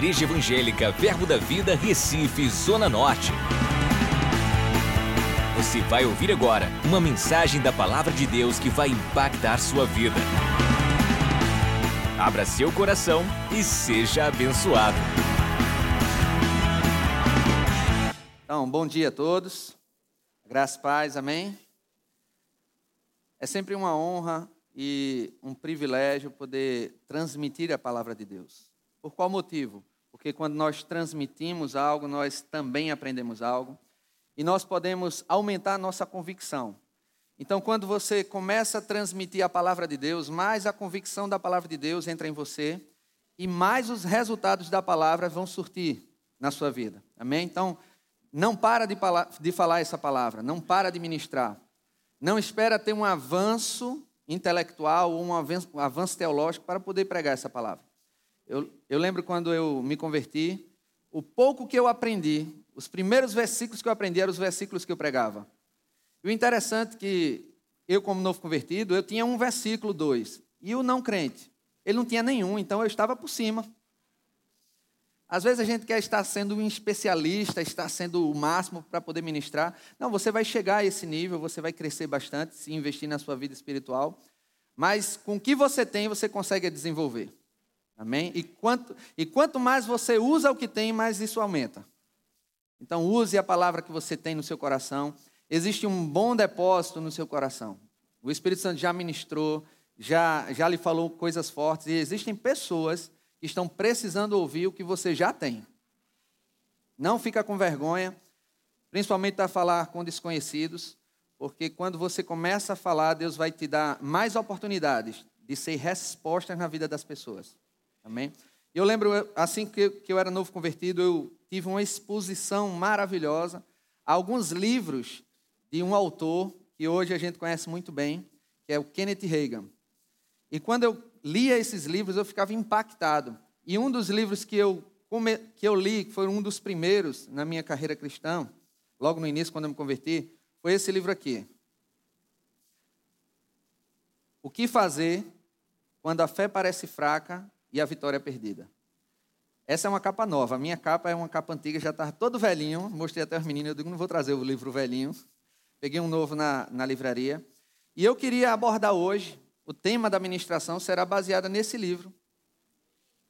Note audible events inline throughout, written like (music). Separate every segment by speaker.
Speaker 1: Igreja Evangélica Verbo da Vida, Recife, Zona Norte. Você vai ouvir agora uma mensagem da Palavra de Deus que vai impactar sua vida. Abra seu coração e seja abençoado.
Speaker 2: Então, bom dia a todos. Graças paz, amém? É sempre uma honra e um privilégio poder transmitir a palavra de Deus. Por qual motivo? Porque quando nós transmitimos algo, nós também aprendemos algo e nós podemos aumentar a nossa convicção. Então, quando você começa a transmitir a palavra de Deus, mais a convicção da palavra de Deus entra em você e mais os resultados da palavra vão surtir na sua vida. Amém? Então, não para de, de falar essa palavra, não para de ministrar. Não espera ter um avanço intelectual ou um avanço, um avanço teológico para poder pregar essa palavra. Eu, eu lembro quando eu me converti, o pouco que eu aprendi, os primeiros versículos que eu aprendi eram os versículos que eu pregava. E o interessante é que eu, como novo convertido, eu tinha um versículo, dois. E o não crente, ele não tinha nenhum, então eu estava por cima. Às vezes a gente quer estar sendo um especialista, estar sendo o máximo para poder ministrar. Não, você vai chegar a esse nível, você vai crescer bastante se investir na sua vida espiritual. Mas com o que você tem, você consegue desenvolver. Amém? E quanto, e quanto mais você usa o que tem, mais isso aumenta. Então, use a palavra que você tem no seu coração. Existe um bom depósito no seu coração. O Espírito Santo já ministrou, já, já lhe falou coisas fortes. E existem pessoas que estão precisando ouvir o que você já tem. Não fica com vergonha, principalmente para falar com desconhecidos, porque quando você começa a falar, Deus vai te dar mais oportunidades de ser respostas na vida das pessoas. Amém? Eu lembro, assim que eu era novo convertido, eu tive uma exposição maravilhosa a alguns livros de um autor que hoje a gente conhece muito bem, que é o Kenneth Reagan. E quando eu lia esses livros, eu ficava impactado. E um dos livros que eu, que eu li, que foi um dos primeiros na minha carreira cristã, logo no início, quando eu me converti, foi esse livro aqui. O que fazer quando a fé parece fraca e a vitória é perdida? Essa é uma capa nova. A minha capa é uma capa antiga, já estava todo velhinho. Mostrei até aos meninos, eu digo, não vou trazer o livro velhinho. Peguei um novo na, na livraria. E eu queria abordar hoje o tema da ministração será baseado nesse livro.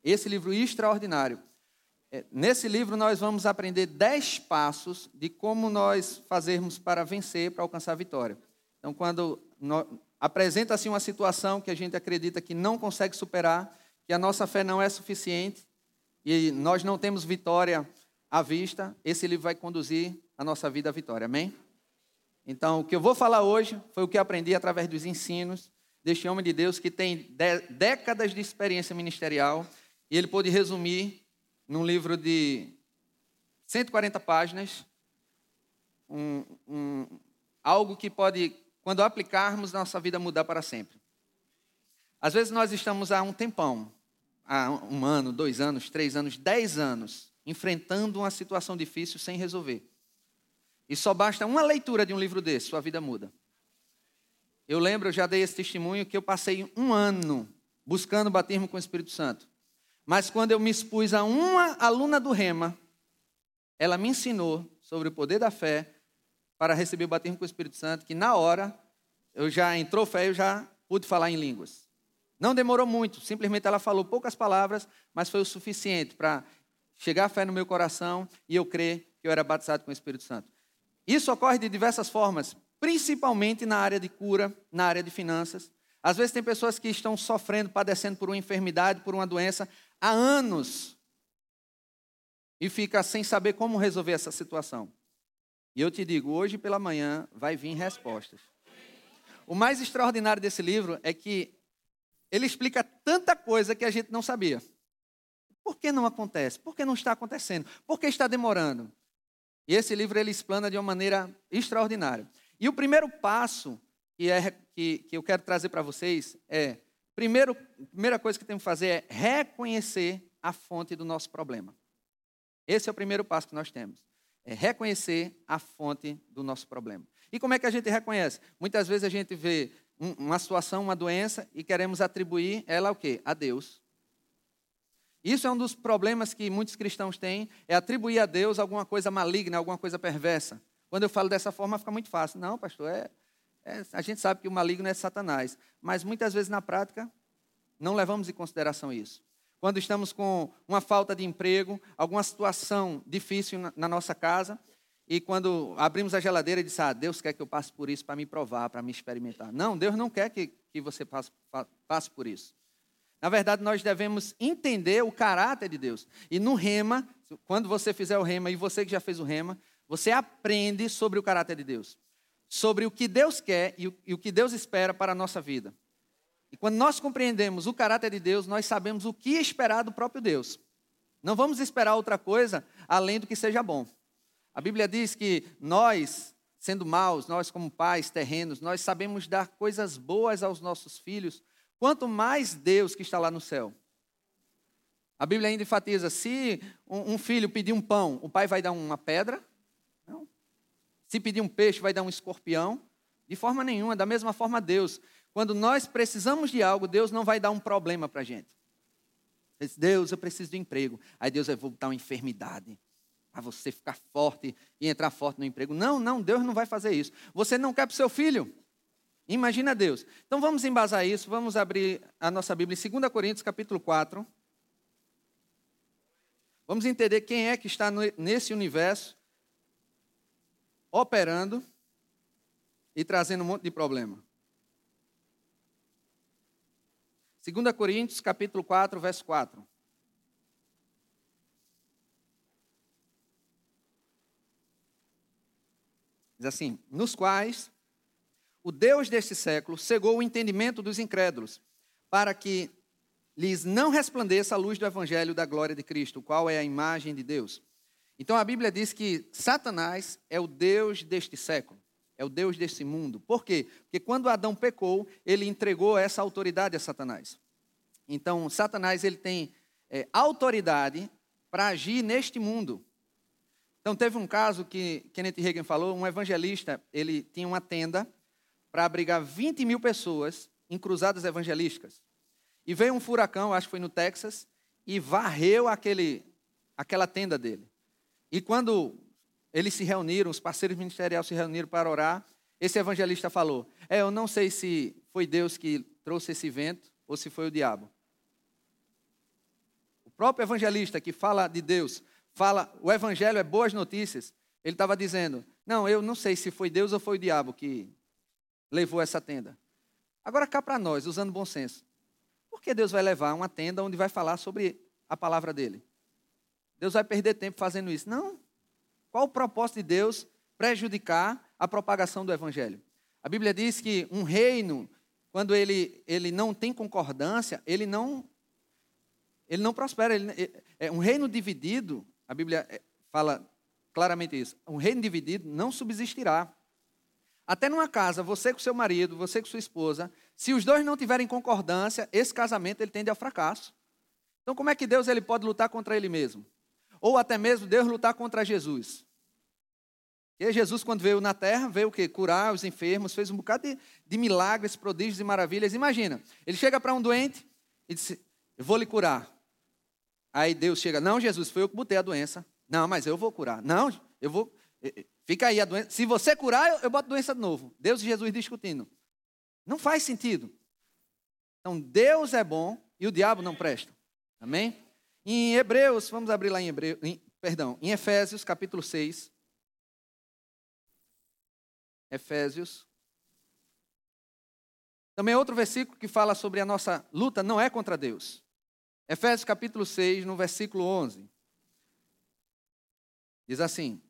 Speaker 2: Esse livro extraordinário. É, nesse livro nós vamos aprender dez passos de como nós fazermos para vencer, para alcançar a vitória. Então, quando apresenta-se uma situação que a gente acredita que não consegue superar, que a nossa fé não é suficiente e nós não temos vitória à vista, esse livro vai conduzir a nossa vida à vitória. Amém? Então, o que eu vou falar hoje foi o que aprendi através dos ensinos deste homem de Deus que tem décadas de experiência ministerial e ele pôde resumir num livro de 140 páginas um, um, algo que pode, quando aplicarmos, nossa vida mudar para sempre. Às vezes nós estamos há um tempão, há um ano, dois anos, três anos, dez anos, enfrentando uma situação difícil sem resolver. E só basta uma leitura de um livro desse, sua vida muda. Eu lembro, eu já dei esse testemunho, que eu passei um ano buscando batismo com o Espírito Santo. Mas quando eu me expus a uma aluna do Rema, ela me ensinou sobre o poder da fé para receber o batismo com o Espírito Santo, que na hora eu já entrou fé, eu já pude falar em línguas. Não demorou muito, simplesmente ela falou poucas palavras, mas foi o suficiente para chegar a fé no meu coração e eu crer que eu era batizado com o Espírito Santo. Isso ocorre de diversas formas principalmente na área de cura, na área de finanças. Às vezes tem pessoas que estão sofrendo, padecendo por uma enfermidade, por uma doença, há anos, e fica sem saber como resolver essa situação. E eu te digo, hoje pela manhã vai vir respostas. O mais extraordinário desse livro é que ele explica tanta coisa que a gente não sabia. Por que não acontece? Por que não está acontecendo? Por que está demorando? E esse livro ele explana de uma maneira extraordinária. E o primeiro passo que, é, que, que eu quero trazer para vocês é: primeiro, a primeira coisa que temos que fazer é reconhecer a fonte do nosso problema. Esse é o primeiro passo que nós temos. É reconhecer a fonte do nosso problema. E como é que a gente reconhece? Muitas vezes a gente vê uma situação, uma doença, e queremos atribuir ela ao quê? A Deus. Isso é um dos problemas que muitos cristãos têm, é atribuir a Deus alguma coisa maligna, alguma coisa perversa. Quando eu falo dessa forma, fica muito fácil. Não, pastor, é, é, a gente sabe que o maligno é Satanás. Mas muitas vezes na prática, não levamos em consideração isso. Quando estamos com uma falta de emprego, alguma situação difícil na, na nossa casa, e quando abrimos a geladeira e disse, ah, Deus quer que eu passe por isso para me provar, para me experimentar. Não, Deus não quer que, que você passe, passe por isso. Na verdade, nós devemos entender o caráter de Deus. E no rema, quando você fizer o rema, e você que já fez o rema, você aprende sobre o caráter de Deus. Sobre o que Deus quer e o, e o que Deus espera para a nossa vida. E quando nós compreendemos o caráter de Deus, nós sabemos o que esperar do próprio Deus. Não vamos esperar outra coisa além do que seja bom. A Bíblia diz que nós, sendo maus, nós como pais terrenos, nós sabemos dar coisas boas aos nossos filhos, Quanto mais Deus que está lá no céu. A Bíblia ainda enfatiza: se um filho pedir um pão, o pai vai dar uma pedra? Não. Se pedir um peixe, vai dar um escorpião? De forma nenhuma, da mesma forma Deus. Quando nós precisamos de algo, Deus não vai dar um problema para a gente. Deus, eu preciso de emprego. Aí Deus vai voltar uma enfermidade. Para você ficar forte e entrar forte no emprego. Não, não, Deus não vai fazer isso. Você não quer para o seu filho? Imagina Deus. Então vamos embasar isso, vamos abrir a nossa Bíblia em 2 Coríntios capítulo 4. Vamos entender quem é que está nesse universo operando e trazendo um monte de problema. 2 Coríntios capítulo 4, verso 4. Diz assim: Nos quais o Deus deste século cegou o entendimento dos incrédulos, para que lhes não resplandeça a luz do evangelho da glória de Cristo, qual é a imagem de Deus. Então a Bíblia diz que Satanás é o Deus deste século, é o Deus desse mundo. Por quê? Porque quando Adão pecou, ele entregou essa autoridade a Satanás. Então Satanás ele tem é, autoridade para agir neste mundo. Então teve um caso que Kenneth Reagan falou, um evangelista, ele tinha uma tenda para abrigar 20 mil pessoas em cruzadas evangelísticas. E veio um furacão, acho que foi no Texas, e varreu aquele, aquela tenda dele. E quando eles se reuniram, os parceiros ministeriais se reuniram para orar, esse evangelista falou: É, eu não sei se foi Deus que trouxe esse vento ou se foi o diabo. O próprio evangelista que fala de Deus, fala, o evangelho é boas notícias. Ele estava dizendo: Não, eu não sei se foi Deus ou foi o diabo que levou essa tenda. Agora cá para nós, usando bom senso. Por que Deus vai levar uma tenda onde vai falar sobre a palavra dele? Deus vai perder tempo fazendo isso? Não. Qual o propósito de Deus prejudicar a propagação do evangelho? A Bíblia diz que um reino, quando ele, ele não tem concordância, ele não ele não prospera. Ele, é um reino dividido, a Bíblia é, fala claramente isso. Um reino dividido não subsistirá. Até numa casa, você com seu marido, você com sua esposa, se os dois não tiverem concordância, esse casamento ele tende ao fracasso. Então, como é que Deus ele pode lutar contra ele mesmo? Ou até mesmo Deus lutar contra Jesus? E Jesus, quando veio na terra, veio o quê? Curar os enfermos, fez um bocado de, de milagres, prodígios e maravilhas. Imagina, ele chega para um doente e diz: Eu vou lhe curar. Aí Deus chega: Não, Jesus, foi eu que botei a doença. Não, mas eu vou curar. Não, eu vou. Fica aí a doença. Se você curar, eu, boto doença de novo. Deus e Jesus discutindo. Não faz sentido. Então, Deus é bom e o diabo não presta. Amém? Em Hebreus, vamos abrir lá em Hebreus, em, perdão, em Efésios, capítulo 6. Efésios. Também outro versículo que fala sobre a nossa luta não é contra Deus. Efésios capítulo 6, no versículo 11. Diz assim: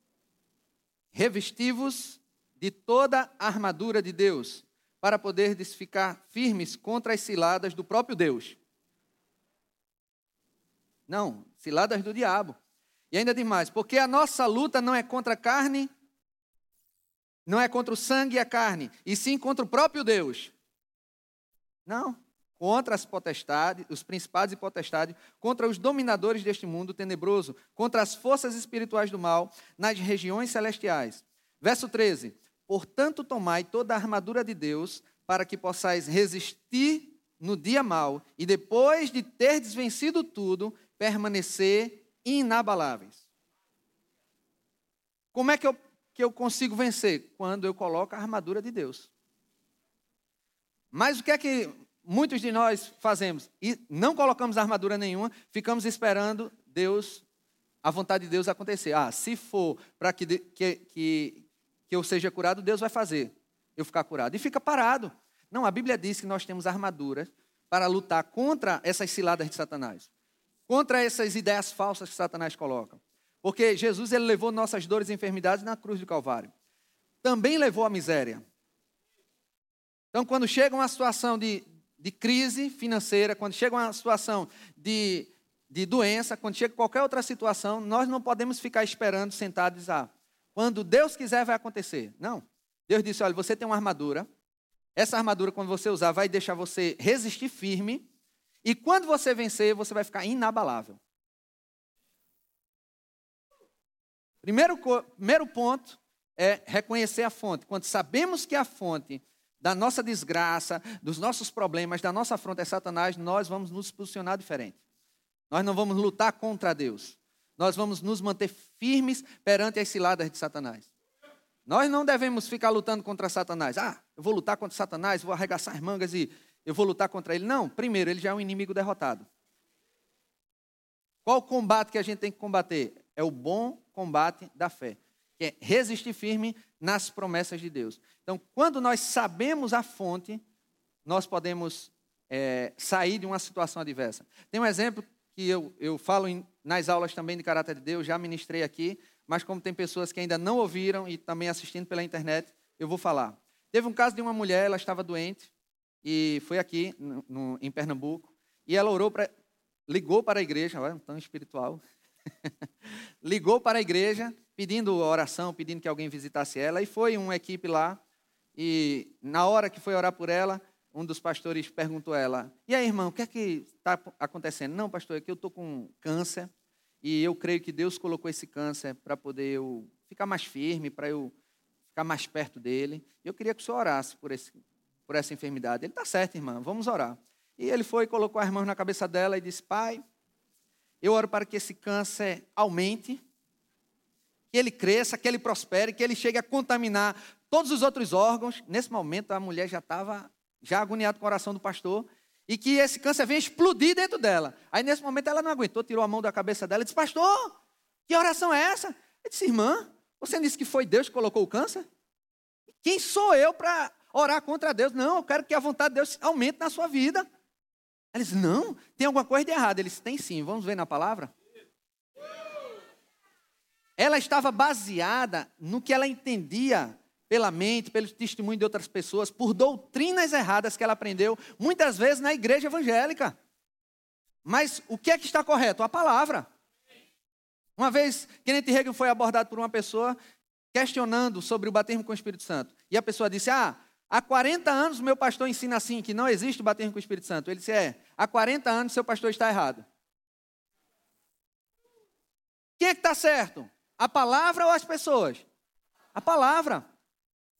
Speaker 2: Revestivos de toda a armadura de Deus, para poderdes ficar firmes contra as ciladas do próprio Deus. Não, ciladas do diabo. E ainda demais, porque a nossa luta não é contra a carne, não é contra o sangue e a carne, e sim contra o próprio Deus. Não contra as potestades, os principados e potestades, contra os dominadores deste mundo tenebroso, contra as forças espirituais do mal nas regiões celestiais. Verso 13: Portanto, tomai toda a armadura de Deus, para que possais resistir no dia mau, e depois de ter vencido tudo, permanecer inabaláveis. Como é que eu, que eu consigo vencer? Quando eu coloco a armadura de Deus. Mas o que é que muitos de nós fazemos? E não colocamos armadura nenhuma, ficamos esperando Deus, a vontade de Deus acontecer. Ah, se for para que, que, que, que eu seja curado, Deus vai fazer eu ficar curado. E fica parado. Não, a Bíblia diz que nós temos armadura para lutar contra essas ciladas de Satanás, contra essas ideias falsas que Satanás coloca. Porque Jesus ele levou nossas dores e enfermidades na cruz do Calvário. Também levou a miséria. Então, quando chega uma situação de, de crise financeira, quando chega uma situação de, de doença, quando chega qualquer outra situação, nós não podemos ficar esperando sentados ah, quando Deus quiser vai acontecer. Não. Deus disse: olha, você tem uma armadura. Essa armadura, quando você usar, vai deixar você resistir firme. E quando você vencer, você vai ficar inabalável. Primeiro, primeiro ponto é reconhecer a fonte. Quando sabemos que a fonte da nossa desgraça, dos nossos problemas, da nossa afronta é Satanás, nós vamos nos posicionar diferente. Nós não vamos lutar contra Deus. Nós vamos nos manter firmes perante as ciladas de Satanás. Nós não devemos ficar lutando contra Satanás. Ah, eu vou lutar contra Satanás, vou arregaçar as mangas e eu vou lutar contra ele. Não, primeiro, ele já é um inimigo derrotado. Qual o combate que a gente tem que combater? É o bom combate da fé que é resistir firme nas promessas de Deus. Então, quando nós sabemos a fonte, nós podemos é, sair de uma situação adversa. Tem um exemplo que eu, eu falo em, nas aulas também de caráter de Deus, já ministrei aqui, mas como tem pessoas que ainda não ouviram e também assistindo pela internet, eu vou falar. Teve um caso de uma mulher, ela estava doente, e foi aqui no, no, em Pernambuco, e ela orou para, ligou para a igreja, olha, tão espiritual, (laughs) ligou para a igreja pedindo oração, pedindo que alguém visitasse ela, e foi uma equipe lá, e na hora que foi orar por ela, um dos pastores perguntou a ela: E aí, irmão, o que é que está acontecendo? Não, pastor, é que eu estou com câncer, e eu creio que Deus colocou esse câncer para poder eu ficar mais firme, para eu ficar mais perto dele. Eu queria que o senhor orasse por, esse, por essa enfermidade. Ele está certo, irmã, vamos orar. E ele foi, colocou as mãos na cabeça dela e disse: Pai, eu oro para que esse câncer aumente, que ele cresça, que ele prospere, que ele chegue a contaminar todos os outros órgãos. Nesse momento, a mulher já estava já agoniada com o coração do pastor. E que esse câncer venha explodir dentro dela. Aí, nesse momento, ela não aguentou, tirou a mão da cabeça dela e disse: Pastor, que oração é essa? Ele disse: Irmã, você disse que foi Deus que colocou o câncer? Quem sou eu para orar contra Deus? Não, eu quero que a vontade de Deus aumente na sua vida. Disse: Não, tem alguma coisa de errado. Ele disse: Tem sim, vamos ver na palavra ela estava baseada no que ela entendia pela mente, pelo testemunho de outras pessoas, por doutrinas erradas que ela aprendeu, muitas vezes na igreja evangélica. Mas o que é que está correto? A palavra. Uma vez, Kenneth Reagan foi abordado por uma pessoa questionando sobre o batismo com o Espírito Santo. E a pessoa disse: Ah, há 40 anos meu pastor ensina assim, que não existe batismo com o Espírito Santo. Ele disse: É, há 40 anos seu pastor está errado. Quem é que está certo? A palavra ou as pessoas? A palavra.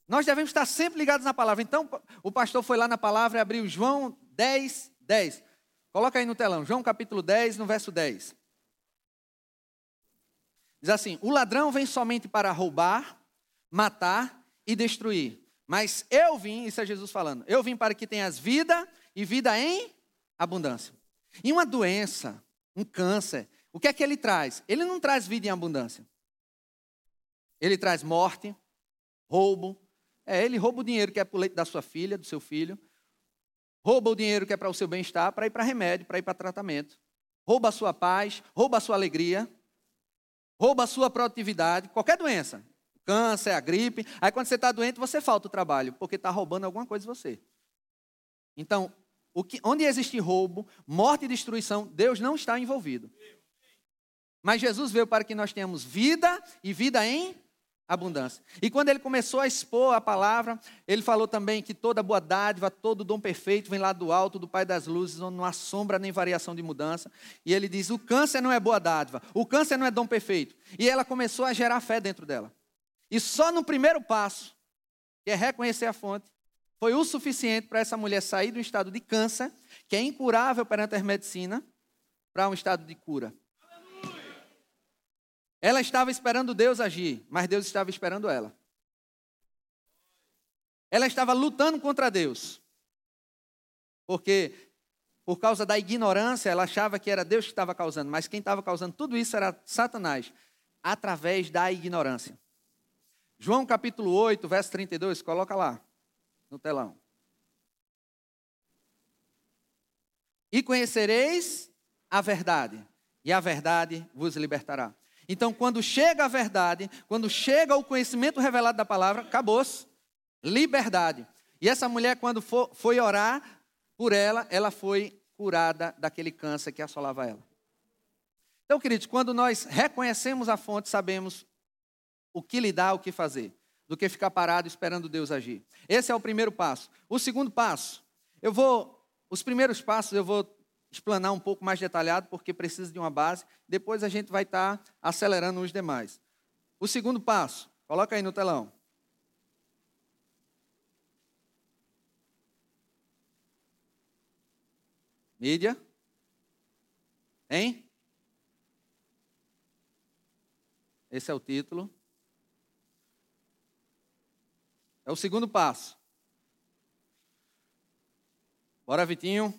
Speaker 2: Nós devemos estar sempre ligados na palavra. Então, o pastor foi lá na palavra e abriu João 10, 10. Coloca aí no telão, João capítulo 10, no verso 10. Diz assim: O ladrão vem somente para roubar, matar e destruir. Mas eu vim, isso é Jesus falando, eu vim para que tenhas vida e vida em abundância. E uma doença, um câncer, o que é que ele traz? Ele não traz vida em abundância. Ele traz morte, roubo. É, ele rouba o dinheiro que é para o leite da sua filha, do seu filho. Rouba o dinheiro que é para o seu bem-estar, para ir para remédio, para ir para tratamento. Rouba a sua paz, rouba a sua alegria. Rouba a sua produtividade, qualquer doença. Câncer, a gripe. Aí quando você está doente, você falta o trabalho, porque está roubando alguma coisa de você. Então, que, onde existe roubo, morte e destruição, Deus não está envolvido. Mas Jesus veio para que nós tenhamos vida e vida em abundância. E quando ele começou a expor a palavra, ele falou também que toda boa dádiva, todo dom perfeito vem lá do alto, do Pai das luzes, onde não há sombra nem variação de mudança. E ele diz: o câncer não é boa dádiva, o câncer não é dom perfeito. E ela começou a gerar fé dentro dela. E só no primeiro passo, que é reconhecer a fonte, foi o suficiente para essa mulher sair do estado de câncer, que é incurável perante a medicina, para um estado de cura. Ela estava esperando Deus agir, mas Deus estava esperando ela. Ela estava lutando contra Deus. Porque, por causa da ignorância, ela achava que era Deus que estava causando, mas quem estava causando tudo isso era Satanás, através da ignorância. João capítulo 8, verso 32, coloca lá no telão. E conhecereis a verdade, e a verdade vos libertará. Então, quando chega a verdade, quando chega o conhecimento revelado da palavra, acabou-se. Liberdade. E essa mulher, quando foi orar por ela, ela foi curada daquele câncer que assolava ela. Então, queridos, quando nós reconhecemos a fonte, sabemos o que lidar, o que fazer, do que ficar parado esperando Deus agir. Esse é o primeiro passo. O segundo passo, eu vou, os primeiros passos eu vou explanar um pouco mais detalhado, porque precisa de uma base. Depois a gente vai estar tá acelerando os demais. O segundo passo, coloca aí no telão. Mídia. Hein? Esse é o título. É o segundo passo. Bora, Vitinho.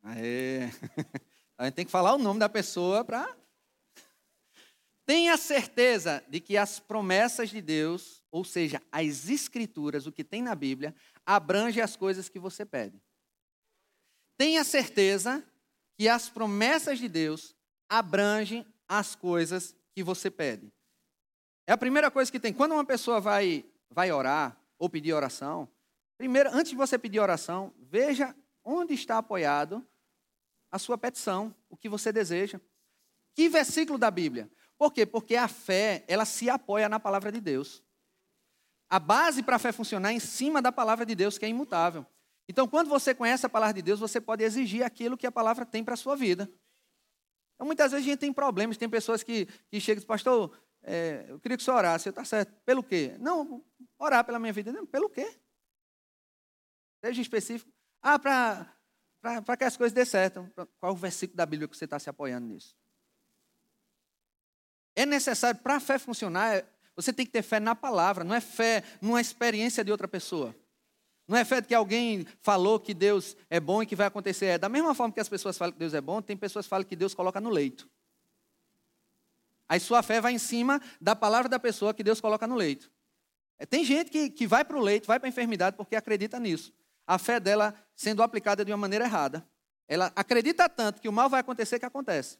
Speaker 2: Aê. (laughs) A gente tem que falar o nome da pessoa para. (laughs) Tenha certeza de que as promessas de Deus, ou seja, as escrituras, o que tem na Bíblia, abrange as coisas que você pede. Tenha certeza que as promessas de Deus abrangem as coisas que você pede. É a primeira coisa que tem. Quando uma pessoa vai, vai orar ou pedir oração, primeiro, antes de você pedir oração, veja onde está apoiado a sua petição, o que você deseja. Que versículo da Bíblia? Por quê? Porque a fé, ela se apoia na palavra de Deus. A base para a fé funcionar é em cima da palavra de Deus, que é imutável. Então, quando você conhece a palavra de Deus, você pode exigir aquilo que a palavra tem para a sua vida. Então, muitas vezes a gente tem problemas, tem pessoas que, que chegam e dizem, pastor, é, eu queria que senhor orasse. Eu, tá certo. Pelo quê? Não, orar pela minha vida. Não, pelo quê? Seja específico. Ah, para que as coisas dê certo. Qual é o versículo da Bíblia que você está se apoiando nisso? É necessário, para a fé funcionar, você tem que ter fé na palavra, não é fé numa experiência de outra pessoa. Não é fé de que alguém falou que Deus é bom e que vai acontecer. É da mesma forma que as pessoas falam que Deus é bom, tem pessoas que falam que Deus coloca no leito. Aí sua fé vai em cima da palavra da pessoa que Deus coloca no leito. É, tem gente que, que vai para o leito, vai para a enfermidade porque acredita nisso a fé dela sendo aplicada de uma maneira errada. Ela acredita tanto que o mal vai acontecer que acontece.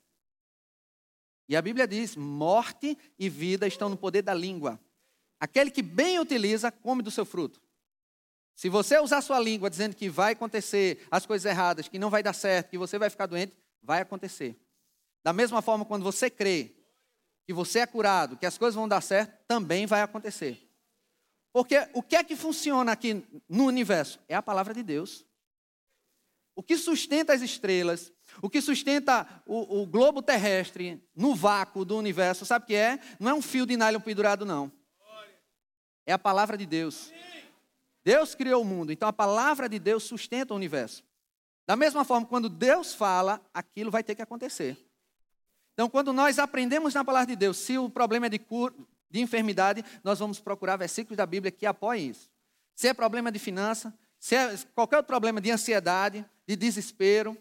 Speaker 2: E a Bíblia diz: morte e vida estão no poder da língua. Aquele que bem utiliza, come do seu fruto. Se você usar sua língua dizendo que vai acontecer as coisas erradas, que não vai dar certo, que você vai ficar doente, vai acontecer. Da mesma forma, quando você crê que você é curado, que as coisas vão dar certo, também vai acontecer. Porque o que é que funciona aqui no universo? É a palavra de Deus. O que sustenta as estrelas, o que sustenta o, o globo terrestre no vácuo do universo, sabe o que é? Não é um fio de nylon pendurado, não. É a palavra de Deus. Deus criou o mundo, então a palavra de Deus sustenta o universo. Da mesma forma, quando Deus fala, aquilo vai ter que acontecer. Então, quando nós aprendemos na palavra de Deus, se o problema é de cura, de enfermidade, nós vamos procurar versículos da Bíblia que apoiem isso. Se é problema de finança, se é qualquer outro problema de ansiedade, de desespero,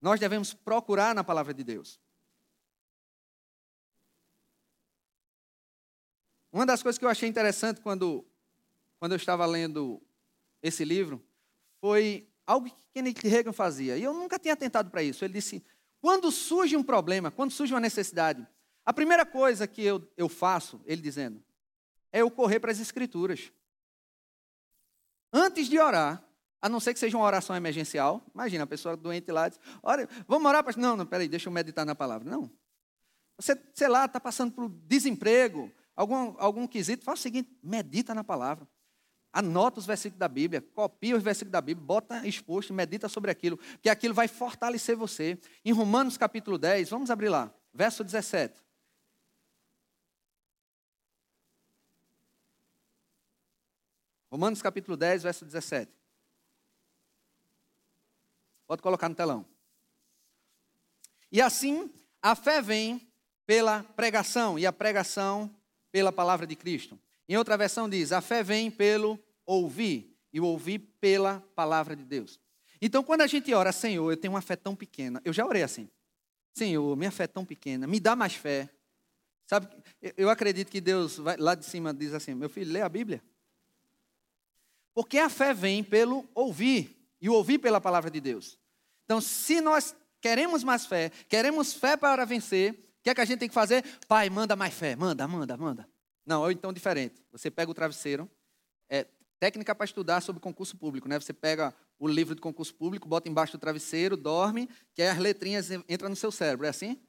Speaker 2: nós devemos procurar na palavra de Deus. Uma das coisas que eu achei interessante quando, quando eu estava lendo esse livro foi algo que Kenneth Reagan fazia. E eu nunca tinha atentado para isso. Ele disse: quando surge um problema, quando surge uma necessidade, a primeira coisa que eu, eu faço, ele dizendo, é eu correr para as escrituras. Antes de orar, a não ser que seja uma oração emergencial, imagina a pessoa doente lá, diz, Ora, vamos orar para... Não, não, peraí, deixa eu meditar na palavra. Não. Você, sei lá, está passando por desemprego, algum, algum quesito, faz o seguinte, medita na palavra. Anota os versículos da Bíblia, copia os versículos da Bíblia, bota exposto, medita sobre aquilo, que aquilo vai fortalecer você. Em Romanos capítulo 10, vamos abrir lá, verso 17. Romanos capítulo 10, verso 17. Pode colocar no telão. E assim, a fé vem pela pregação, e a pregação pela palavra de Cristo. Em outra versão diz: a fé vem pelo ouvir, e ouvir pela palavra de Deus. Então, quando a gente ora, Senhor, eu tenho uma fé tão pequena, eu já orei assim. Senhor, minha fé é tão pequena, me dá mais fé. Sabe, eu acredito que Deus vai, lá de cima diz assim: meu filho, lê a Bíblia. Porque a fé vem pelo ouvir, e ouvir pela palavra de Deus. Então, se nós queremos mais fé, queremos fé para vencer, o que é que a gente tem que fazer? Pai, manda mais fé, manda, manda, manda. Não, ou então diferente. Você pega o travesseiro, é técnica para estudar sobre concurso público, né? Você pega o livro de concurso público, bota embaixo do travesseiro, dorme, que aí as letrinhas entram no seu cérebro, é assim?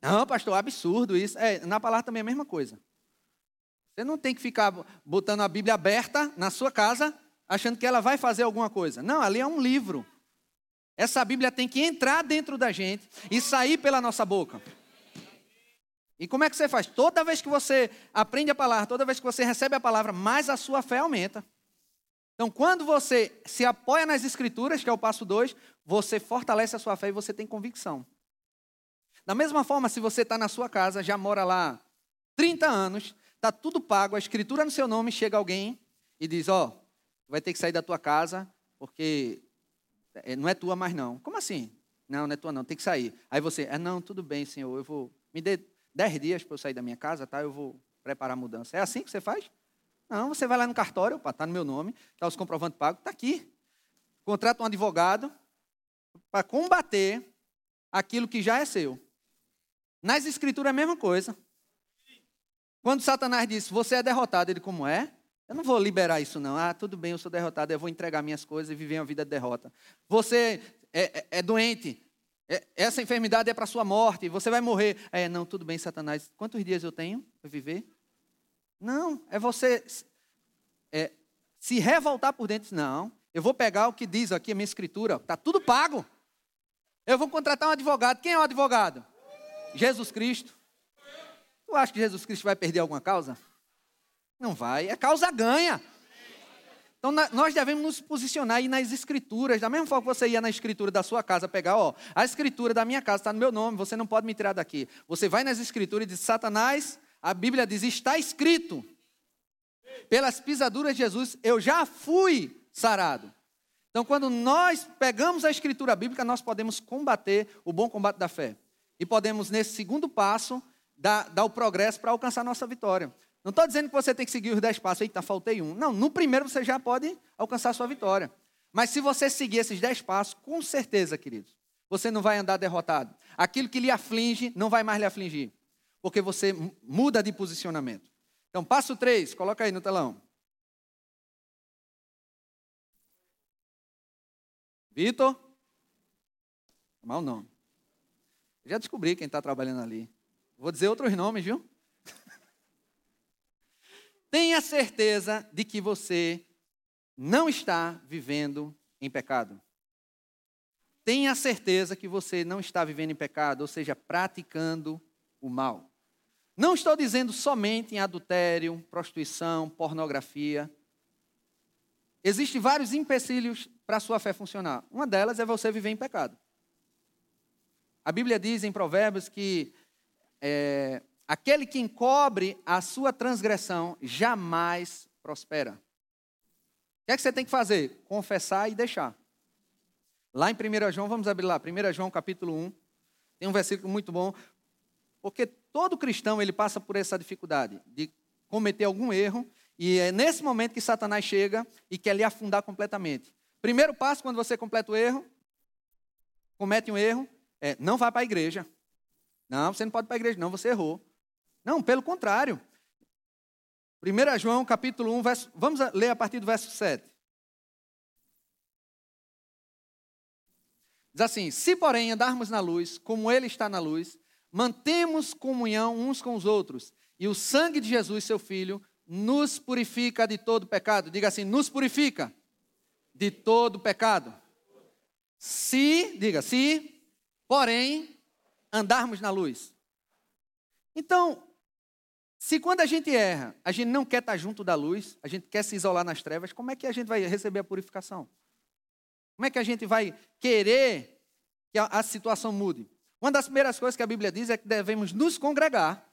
Speaker 2: Não, pastor, absurdo isso. É, na palavra também é a mesma coisa. Você não tem que ficar botando a Bíblia aberta na sua casa, achando que ela vai fazer alguma coisa. Não, ali é um livro. Essa Bíblia tem que entrar dentro da gente e sair pela nossa boca. E como é que você faz? Toda vez que você aprende a palavra, toda vez que você recebe a palavra, mais a sua fé aumenta. Então, quando você se apoia nas Escrituras, que é o passo 2, você fortalece a sua fé e você tem convicção. Da mesma forma, se você está na sua casa, já mora lá 30 anos, está tudo pago, a Escritura no seu nome, chega alguém e diz: Ó, oh, vai ter que sair da tua casa, porque é, não é tua mais não. Como assim? Não, não é tua não, tem que sair. Aí você, é não, tudo bem, senhor, eu vou, me dê dez dias para eu sair da minha casa, tá? Eu vou preparar a mudança. É assim que você faz? Não, você vai lá no cartório, opa, está no meu nome, está os comprovantes pagos, está aqui. Contrata um advogado para combater aquilo que já é seu. Nas escrituras é a mesma coisa. Quando Satanás disse, você é derrotado, ele como é? Eu não vou liberar isso, não. Ah, tudo bem, eu sou derrotado, eu vou entregar minhas coisas e viver uma vida de derrota. Você é, é, é doente, é, essa enfermidade é para sua morte, você vai morrer. É, não, tudo bem, Satanás. Quantos dias eu tenho para viver? Não, é você é, se revoltar por dentro. Não, eu vou pegar o que diz aqui a minha escritura, está tudo pago. Eu vou contratar um advogado. Quem é o advogado? Jesus Cristo. Tu acha que Jesus Cristo vai perder alguma causa? Não vai, é causa ganha. Então nós devemos nos posicionar aí nas escrituras, da mesma forma que você ia na escritura da sua casa pegar, ó, a escritura da minha casa está no meu nome, você não pode me tirar daqui. Você vai nas escrituras e diz, Satanás, a Bíblia diz, está escrito, pelas pisaduras de Jesus eu já fui sarado. Então quando nós pegamos a escritura bíblica, nós podemos combater o bom combate da fé. E podemos, nesse segundo passo, dar, dar o progresso para alcançar nossa vitória. Não estou dizendo que você tem que seguir os dez passos. Eita, faltei um. Não, no primeiro você já pode alcançar a sua vitória. Mas se você seguir esses dez passos, com certeza, queridos, você não vai andar derrotado. Aquilo que lhe aflige não vai mais lhe afligir. Porque você muda de posicionamento. Então, passo três, coloca aí no telão. Vitor? Mal nome. Já descobri quem está trabalhando ali. Vou dizer outros nomes, viu? (laughs) Tenha certeza de que você não está vivendo em pecado. Tenha certeza que você não está vivendo em pecado, ou seja, praticando o mal. Não estou dizendo somente em adultério, prostituição, pornografia. Existem vários empecilhos para a sua fé funcionar. Uma delas é você viver em pecado. A Bíblia diz em Provérbios que é, Aquele que encobre a sua transgressão jamais prospera. O que é que você tem que fazer? Confessar e deixar. Lá em 1 João, vamos abrir lá, 1 João capítulo 1, tem um versículo muito bom, porque todo cristão ele passa por essa dificuldade de cometer algum erro, e é nesse momento que Satanás chega e quer lhe afundar completamente. Primeiro passo, quando você completa o erro, comete um erro, é não vá para a igreja. Não, você não pode ir para a igreja, não, você errou. Não, pelo contrário. 1 João capítulo 1, verso, vamos ler a partir do verso 7. Diz assim: Se, porém, andarmos na luz, como Ele está na luz, mantemos comunhão uns com os outros, e o sangue de Jesus, seu Filho, nos purifica de todo pecado. Diga assim: nos purifica de todo pecado. Se, diga, se, porém, andarmos na luz. Então, se quando a gente erra, a gente não quer estar junto da luz, a gente quer se isolar nas trevas, como é que a gente vai receber a purificação? Como é que a gente vai querer que a, a situação mude? Uma das primeiras coisas que a Bíblia diz é que devemos nos congregar.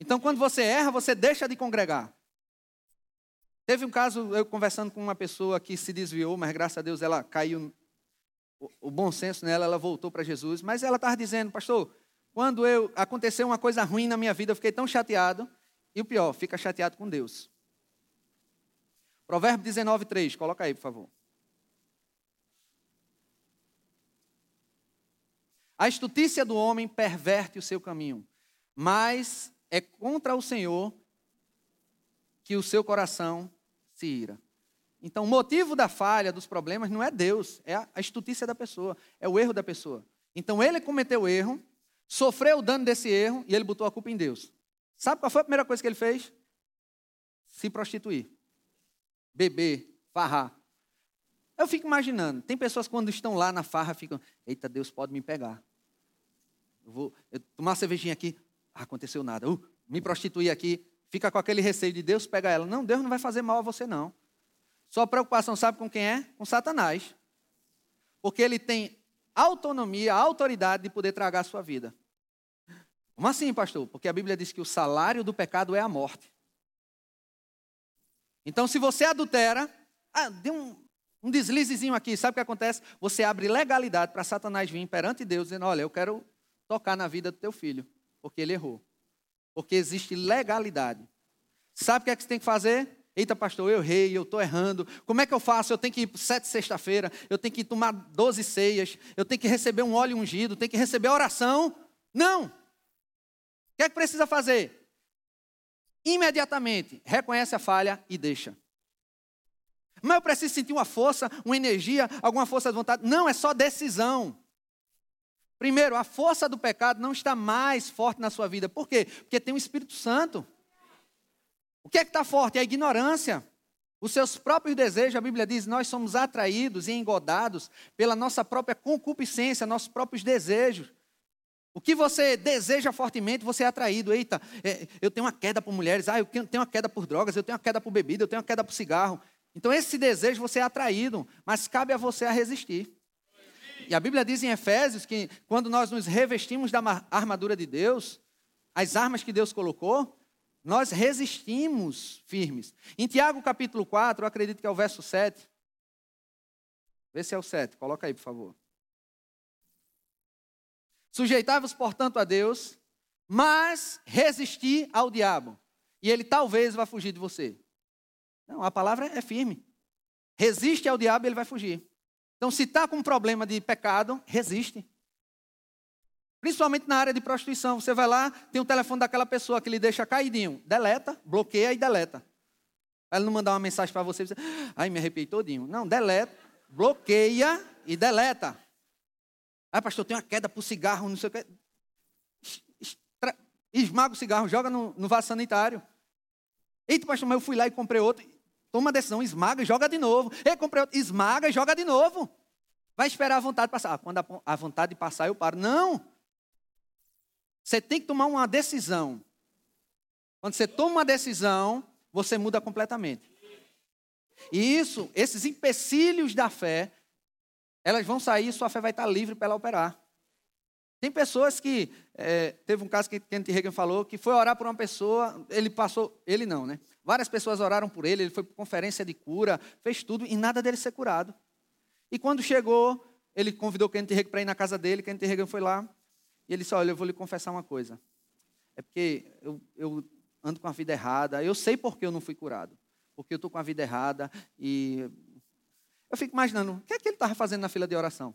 Speaker 2: Então, quando você erra, você deixa de congregar. Teve um caso, eu conversando com uma pessoa que se desviou, mas graças a Deus ela caiu, o, bom senso nela, ela voltou para Jesus. Mas ela estava dizendo, pastor, quando eu aconteceu uma coisa ruim na minha vida, eu fiquei tão chateado. E o pior, fica chateado com Deus. Provérbio 19, 3, coloca aí, por favor. A estutícia do homem perverte o seu caminho, mas é contra o Senhor que o seu coração se ira. Então, o motivo da falha, dos problemas, não é Deus, é a estutícia da pessoa, é o erro da pessoa. Então, ele cometeu o erro, sofreu o dano desse erro e ele botou a culpa em Deus. Sabe qual foi a primeira coisa que ele fez? Se prostituir, beber, farrar. Eu fico imaginando, tem pessoas que quando estão lá na farra ficam, eita, Deus pode me pegar. Eu vou eu tomar uma cervejinha aqui, ah, aconteceu nada. Uh, me prostituir aqui, fica com aquele receio de Deus pegar ela. Não, Deus não vai fazer mal a você, não. Sua preocupação, sabe com quem é? Com Satanás. Porque ele tem autonomia, autoridade de poder tragar a sua vida. Como assim, pastor? Porque a Bíblia diz que o salário do pecado é a morte. Então, se você adultera, ah, deu um, um deslizezinho aqui, sabe o que acontece? Você abre legalidade para Satanás vir perante Deus, dizendo: Olha, eu quero tocar na vida do teu filho, porque ele errou. Porque existe legalidade. Sabe o que é que você tem que fazer? Eita, pastor, eu errei, eu estou errando. Como é que eu faço? Eu tenho que ir sete sexta-feira, eu tenho que tomar doze ceias, eu tenho que receber um óleo ungido, tenho que receber oração. Não! O que é que precisa fazer? Imediatamente, reconhece a falha e deixa. Mas eu preciso sentir uma força, uma energia, alguma força de vontade. Não, é só decisão. Primeiro, a força do pecado não está mais forte na sua vida. Por quê? Porque tem o Espírito Santo. O que é que está forte? É a ignorância. Os seus próprios desejos, a Bíblia diz, nós somos atraídos e engodados pela nossa própria concupiscência, nossos próprios desejos. O que você deseja fortemente, você é atraído. Eita, é, eu tenho uma queda por mulheres, ah, eu tenho uma queda por drogas, eu tenho uma queda por bebida, eu tenho uma queda por cigarro. Então, esse desejo você é atraído, mas cabe a você a resistir. E a Bíblia diz em Efésios que quando nós nos revestimos da armadura de Deus, as armas que Deus colocou, nós resistimos firmes. Em Tiago capítulo 4, eu acredito que é o verso 7. Vê se é o 7, coloca aí, por favor. Sujeitai-vos, portanto, a Deus, mas resisti ao diabo, e ele talvez vá fugir de você. Não, a palavra é firme. Resiste ao diabo ele vai fugir. Então, se está com um problema de pecado, resiste. Principalmente na área de prostituição. Você vai lá, tem o telefone daquela pessoa que lhe deixa caidinho. Deleta, bloqueia e deleta. Ela não mandar uma mensagem para você, você ai, me arrepiei todinho. Não, deleta, bloqueia e deleta. Aí, pastor, tem uma queda por cigarro, não sei o que. Esmaga o cigarro, joga no, no vaso sanitário. Eita, pastor, mas eu fui lá e comprei outro. Toma a decisão, esmaga e joga de novo. Ei, comprei outro, esmaga e joga de novo. Vai esperar a vontade passar. Ah, quando a vontade passar, eu paro. Não. Você tem que tomar uma decisão. Quando você toma uma decisão, você muda completamente. E isso, esses empecilhos da fé, elas vão sair e sua fé vai estar livre para ela operar. Tem pessoas que, é, teve um caso que Kent Reagan falou, que foi orar por uma pessoa, ele passou, ele não, né? Várias pessoas oraram por ele, ele foi para conferência de cura, fez tudo e nada dele ser curado. E quando chegou, ele convidou Kenneth Reagan para ir na casa dele, Kenneth Reagan foi lá, e ele disse, olha, eu vou lhe confessar uma coisa. É porque eu, eu ando com a vida errada, eu sei por que eu não fui curado. Porque eu estou com a vida errada e... Eu fico imaginando, o que é que ele estava fazendo na fila de oração?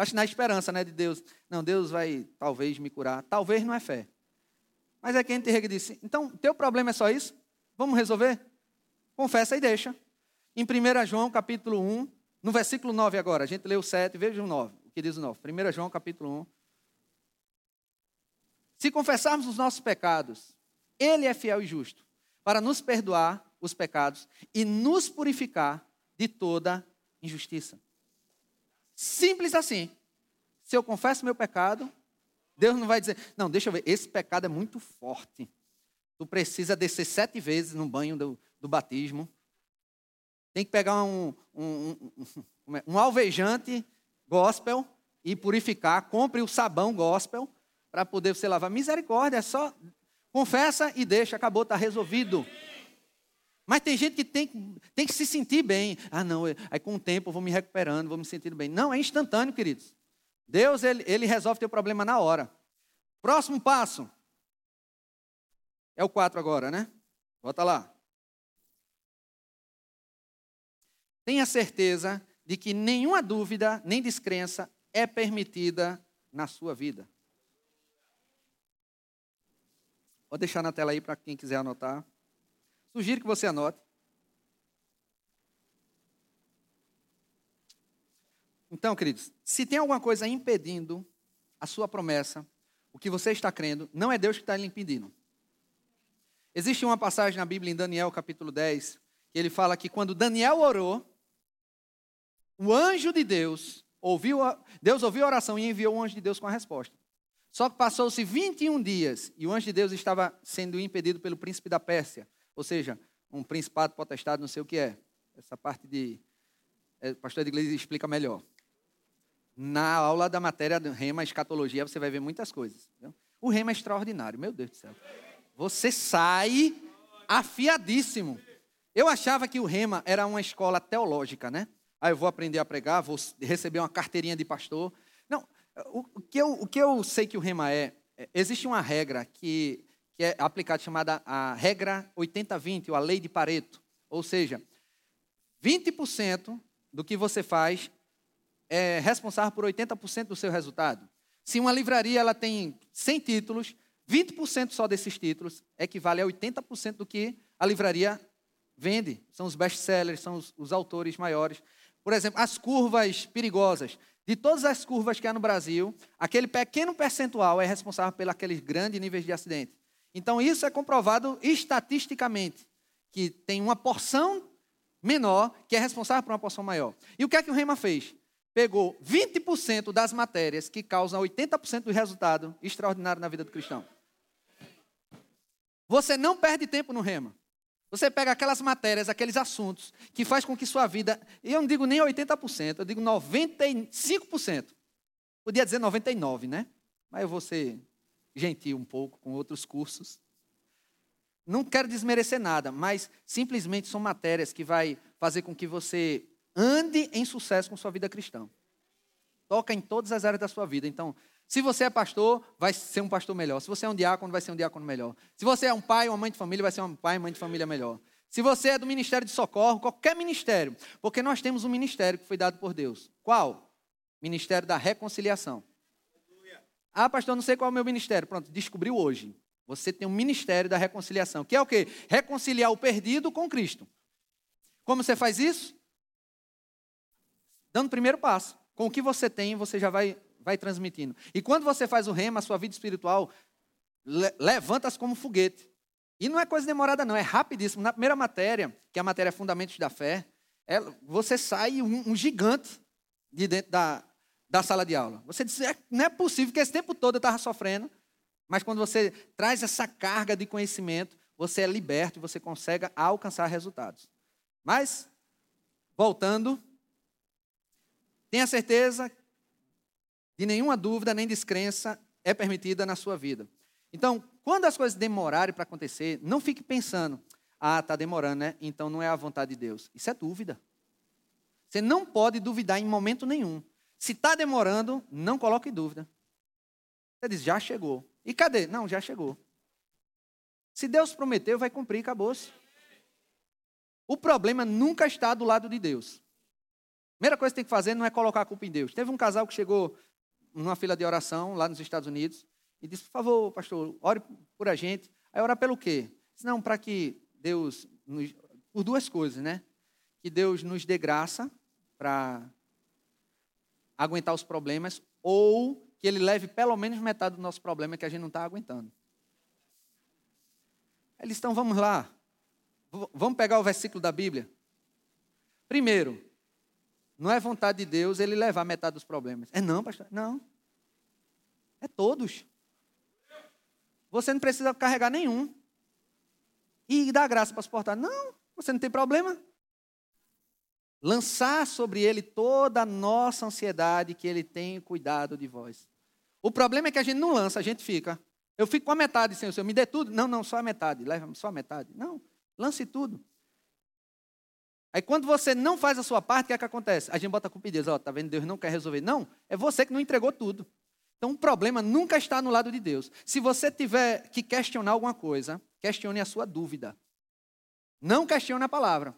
Speaker 2: Acho na esperança, né, de Deus. Não, Deus vai talvez me curar. Talvez não é fé. Mas é quem Reagan disse, então, teu problema é só isso? Vamos resolver? Confessa e deixa. Em 1 João, capítulo 1, no versículo 9 agora, a gente leu o 7, veja o 9, o que diz o 9. 1 João, capítulo 1. Se confessarmos os nossos pecados, Ele é fiel e justo para nos perdoar os pecados e nos purificar de toda injustiça. Simples assim. Se eu confesso meu pecado, Deus não vai dizer, não, deixa eu ver, esse pecado é muito forte tu precisa descer sete vezes no banho do, do batismo. Tem que pegar um, um, um, um, é? alvejante gospel e purificar, compre o sabão gospel para poder você lavar. Misericórdia, é só confessa e deixa, acabou, está resolvido. Mas tem gente que tem, tem que se sentir bem. Ah, não, aí com o tempo eu vou me recuperando, vou me sentindo bem. Não, é instantâneo, queridos. Deus, ele, ele resolve teu problema na hora. Próximo passo. É o 4 agora, né? Volta lá. Tenha certeza de que nenhuma dúvida nem descrença é permitida na sua vida. Vou deixar na tela aí para quem quiser anotar. Sugiro que você anote. Então, queridos, se tem alguma coisa impedindo a sua promessa, o que você está crendo, não é Deus que está lhe impedindo. Existe uma passagem na Bíblia, em Daniel capítulo 10, que ele fala que quando Daniel orou, o anjo de Deus ouviu, a, Deus ouviu a oração e enviou o anjo de Deus com a resposta. Só que passou-se 21 dias e o anjo de Deus estava sendo impedido pelo príncipe da Pérsia, ou seja, um principado, potestade, não sei o que é. Essa parte de. É, pastor de igreja explica melhor. Na aula da matéria do rema, escatologia, você vai ver muitas coisas. Viu? O rema é extraordinário, meu Deus do céu. Você sai afiadíssimo. Eu achava que o rema era uma escola teológica, né? ah, eu vou aprender a pregar, vou receber uma carteirinha de pastor. Não, o, o que, eu, o que eu sei que o rema é, é existe uma regra que, que é aplicada chamada a regra 80-20, ou a lei de Pareto. Ou seja, 20% do que você faz é responsável por 80% do seu resultado. Se uma livraria ela tem 100 títulos, 20% só desses títulos equivale a 80% do que a livraria vende. São os best-sellers, são os, os autores maiores. Por exemplo, as curvas perigosas. De todas as curvas que há no Brasil, aquele pequeno percentual é responsável pelos grandes níveis de acidente. Então, isso é comprovado estatisticamente, que tem uma porção menor que é responsável por uma porção maior. E o que é que o Rema fez? Pegou 20% das matérias que causam 80% do resultado extraordinário na vida do cristão. Você não perde tempo no Rema. Você pega aquelas matérias, aqueles assuntos, que faz com que sua vida, eu não digo nem 80%, eu digo 95%. Podia dizer 99%, né? Mas eu vou ser gentil um pouco com outros cursos. Não quero desmerecer nada, mas simplesmente são matérias que vai fazer com que você ande em sucesso com sua vida cristã. Toca em todas as áreas da sua vida. Então, se você é pastor, vai ser um pastor melhor. Se você é um diácono, vai ser um diácono melhor. Se você é um pai ou uma mãe de família, vai ser um pai ou mãe de família melhor. Se você é do ministério de socorro, qualquer ministério, porque nós temos um ministério que foi dado por Deus. Qual? Ministério da reconciliação. Ah, pastor, não sei qual é o meu ministério. Pronto, descobriu hoje. Você tem um ministério da reconciliação, que é o quê? Reconciliar o perdido com Cristo. Como você faz isso? Dando o primeiro passo. Com o que você tem, você já vai vai transmitindo. E quando você faz o rema, a sua vida espiritual le levanta-se como foguete. E não é coisa demorada, não, é rapidíssimo. Na primeira matéria, que é a matéria Fundamentos da Fé, é, você sai um, um, gigante de dentro da, da sala de aula. Você diz, é, não é possível que esse tempo todo eu estava sofrendo, mas quando você traz essa carga de conhecimento, você é liberto e você consegue alcançar resultados. Mas, voltando, tenha certeza de nenhuma dúvida nem descrença é permitida na sua vida. Então, quando as coisas demorarem para acontecer, não fique pensando, ah, está demorando, né? Então não é a vontade de Deus. Isso é dúvida. Você não pode duvidar em momento nenhum. Se está demorando, não coloque dúvida. Você diz, já chegou. E cadê? Não, já chegou. Se Deus prometeu, vai cumprir, acabou-se. O problema nunca está do lado de Deus. Primeira coisa que tem que fazer não é colocar a culpa em Deus. Teve um casal que chegou numa fila de oração lá nos Estados Unidos e disse: Por favor, pastor, ore por a gente. Aí orar pelo quê? Disse, não, para que Deus. Nos, por duas coisas, né? Que Deus nos dê graça para aguentar os problemas ou que Ele leve pelo menos metade do nosso problema que a gente não está aguentando. Eles estão, vamos lá. Vamos pegar o versículo da Bíblia. Primeiro, não é vontade de Deus ele levar metade dos problemas. É não, pastor? Não. É todos. Você não precisa carregar nenhum. E dar graça para suportar. Não, você não tem problema. Lançar sobre ele toda a nossa ansiedade, que ele tem cuidado de vós. O problema é que a gente não lança, a gente fica. Eu fico com a metade, Senhor, Senhor, me dê tudo. Não, não, só a metade, leva só a metade. Não, lance tudo. Aí quando você não faz a sua parte, o que é que acontece? A gente bota a culpa em Deus, ó, tá vendo, Deus não quer resolver. Não, é você que não entregou tudo. Então o problema nunca está no lado de Deus. Se você tiver que questionar alguma coisa, questione a sua dúvida. Não questione a palavra.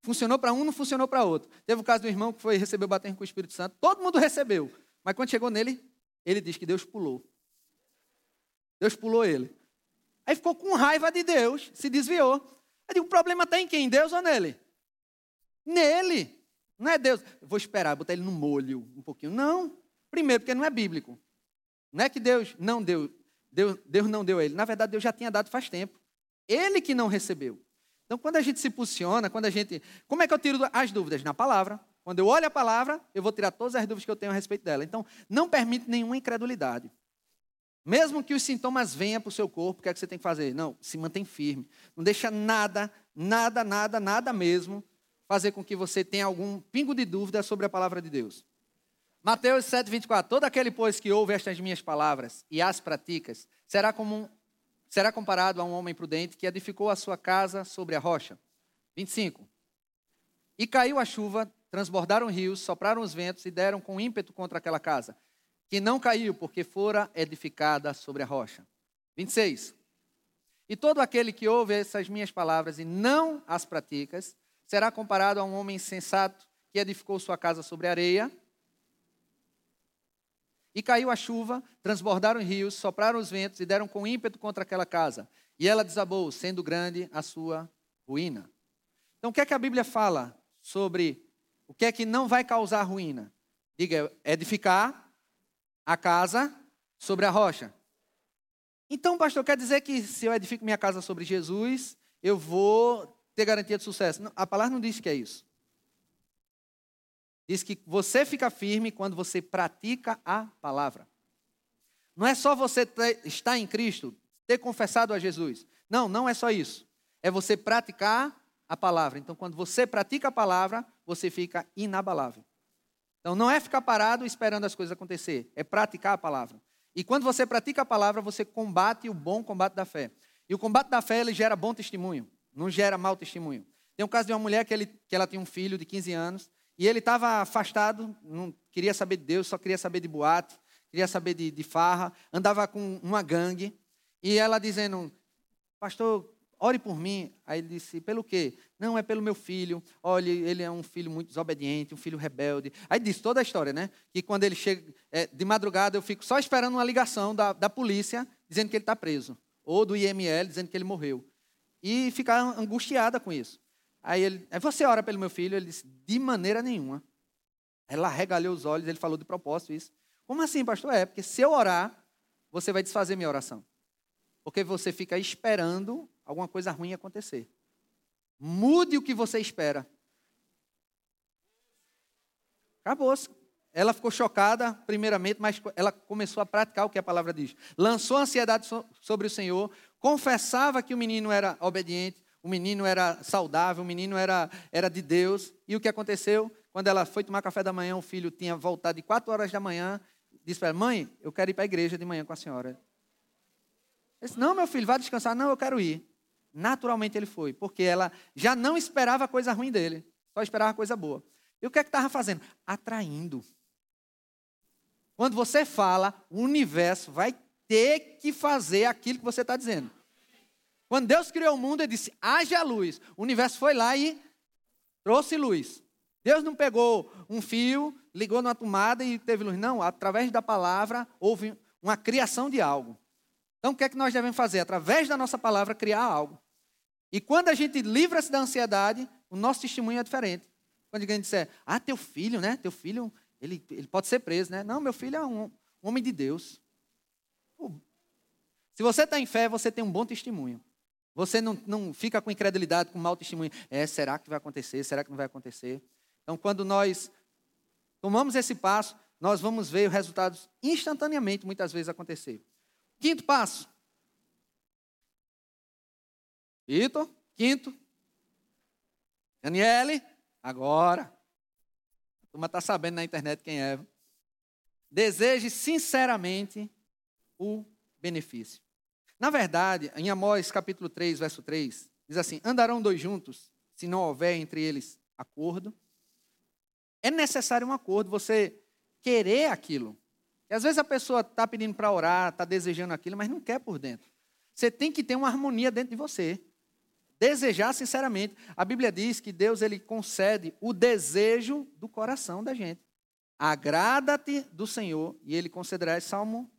Speaker 2: Funcionou para um, não funcionou para outro. Teve o caso do irmão que foi receber o batismo com o Espírito Santo. Todo mundo recebeu. Mas quando chegou nele, ele diz que Deus pulou. Deus pulou ele. Aí ficou com raiva de Deus, se desviou. Eu digo, o problema está em quem? Em Deus ou nele? Nele. Não é Deus. vou esperar, botar ele no molho um pouquinho. Não. Primeiro, porque não é bíblico. Não é que Deus não deu, Deus, Deus não deu a ele. Na verdade, Deus já tinha dado faz tempo. Ele que não recebeu. Então, quando a gente se posiciona, quando a gente. Como é que eu tiro as dúvidas? Na palavra. Quando eu olho a palavra, eu vou tirar todas as dúvidas que eu tenho a respeito dela. Então, não permite nenhuma incredulidade. Mesmo que os sintomas venham para o seu corpo, o que é que você tem que fazer? Não, se mantém firme. Não deixa nada, nada, nada, nada mesmo fazer com que você tenha algum pingo de dúvida sobre a palavra de Deus. Mateus 7, 24. Todo aquele, pois, que ouve estas minhas palavras e as praticas, será, como será comparado a um homem prudente que edificou a sua casa sobre a rocha. 25. E caiu a chuva, transbordaram rios, sopraram os ventos e deram com ímpeto contra aquela casa, que não caiu, porque fora edificada sobre a rocha. 26. E todo aquele que ouve essas minhas palavras e não as pratica, será comparado a um homem sensato que edificou sua casa sobre areia. E caiu a chuva, transbordaram os rios, sopraram os ventos e deram com ímpeto contra aquela casa. E ela desabou, sendo grande a sua ruína. Então, o que é que a Bíblia fala sobre o que é que não vai causar ruína? Diga, edificar a casa sobre a rocha. Então, pastor, quer dizer que se eu edifico minha casa sobre Jesus, eu vou ter garantia de sucesso. Não, a palavra não diz que é isso. Diz que você fica firme quando você pratica a palavra. Não é só você ter, estar em Cristo, ter confessado a Jesus. Não, não é só isso. É você praticar a palavra. Então, quando você pratica a palavra, você fica inabalável. Então, não é ficar parado esperando as coisas acontecer, é praticar a palavra. E quando você pratica a palavra, você combate o bom combate da fé. E o combate da fé, ele gera bom testemunho não gera mau testemunho. Tem um caso de uma mulher que, ele, que ela tinha um filho de 15 anos, e ele estava afastado, não queria saber de Deus, só queria saber de boate, queria saber de, de farra, andava com uma gangue, e ela dizendo, pastor, ore por mim. Aí ele disse, pelo quê? Não, é pelo meu filho. Olha, ele é um filho muito desobediente, um filho rebelde. Aí disse toda a história, né? Que quando ele chega, é, de madrugada, eu fico só esperando uma ligação da, da polícia dizendo que ele está preso. Ou do IML dizendo que ele morreu e ficar angustiada com isso. Aí ele, aí você ora pelo meu filho? Ele disse, de maneira nenhuma. Ela regalhou os olhos, ele falou de propósito isso. Como assim, pastor? É, porque se eu orar, você vai desfazer minha oração. Porque você fica esperando alguma coisa ruim acontecer. Mude o que você espera. Acabou-se. Ela ficou chocada, primeiramente, mas ela começou a praticar o que a palavra diz. Lançou ansiedade sobre o Senhor, confessava que o menino era obediente, o menino era saudável, o menino era, era de Deus. E o que aconteceu? Quando ela foi tomar café da manhã, o filho tinha voltado de quatro horas da manhã, disse para ela, mãe, eu quero ir para a igreja de manhã com a senhora. Ele disse, não, meu filho, vá descansar. Não, eu quero ir. Naturalmente ele foi, porque ela já não esperava coisa ruim dele, só esperava coisa boa. E o que é que estava fazendo? Atraindo. Quando você fala, o universo vai ter que fazer aquilo que você está dizendo. Quando Deus criou o mundo, ele disse: haja luz. O universo foi lá e trouxe luz. Deus não pegou um fio, ligou numa tomada e teve luz. Não, através da palavra houve uma criação de algo. Então, o que é que nós devemos fazer? Através da nossa palavra, criar algo. E quando a gente livra-se da ansiedade, o nosso testemunho é diferente. Quando alguém disser, ah, teu filho, né? Teu filho ele, ele pode ser preso, né? Não, meu filho é um, um homem de Deus. Se você está em fé, você tem um bom testemunho. Você não, não fica com incredulidade, com mau testemunho. É, será que vai acontecer? Será que não vai acontecer? Então, quando nós tomamos esse passo, nós vamos ver os resultados instantaneamente, muitas vezes, acontecer. Quinto passo. Vitor, quinto. Daniele, agora. turma está sabendo na internet quem é. Deseje sinceramente o benefício. Na verdade, em Amós capítulo 3, verso 3, diz assim: Andarão dois juntos, se não houver entre eles acordo. É necessário um acordo, você querer aquilo. E às vezes a pessoa está pedindo para orar, está desejando aquilo, mas não quer por dentro. Você tem que ter uma harmonia dentro de você. Desejar sinceramente. A Bíblia diz que Deus ele concede o desejo do coração da gente. Agrada-te do Senhor e ele concederá. Salmo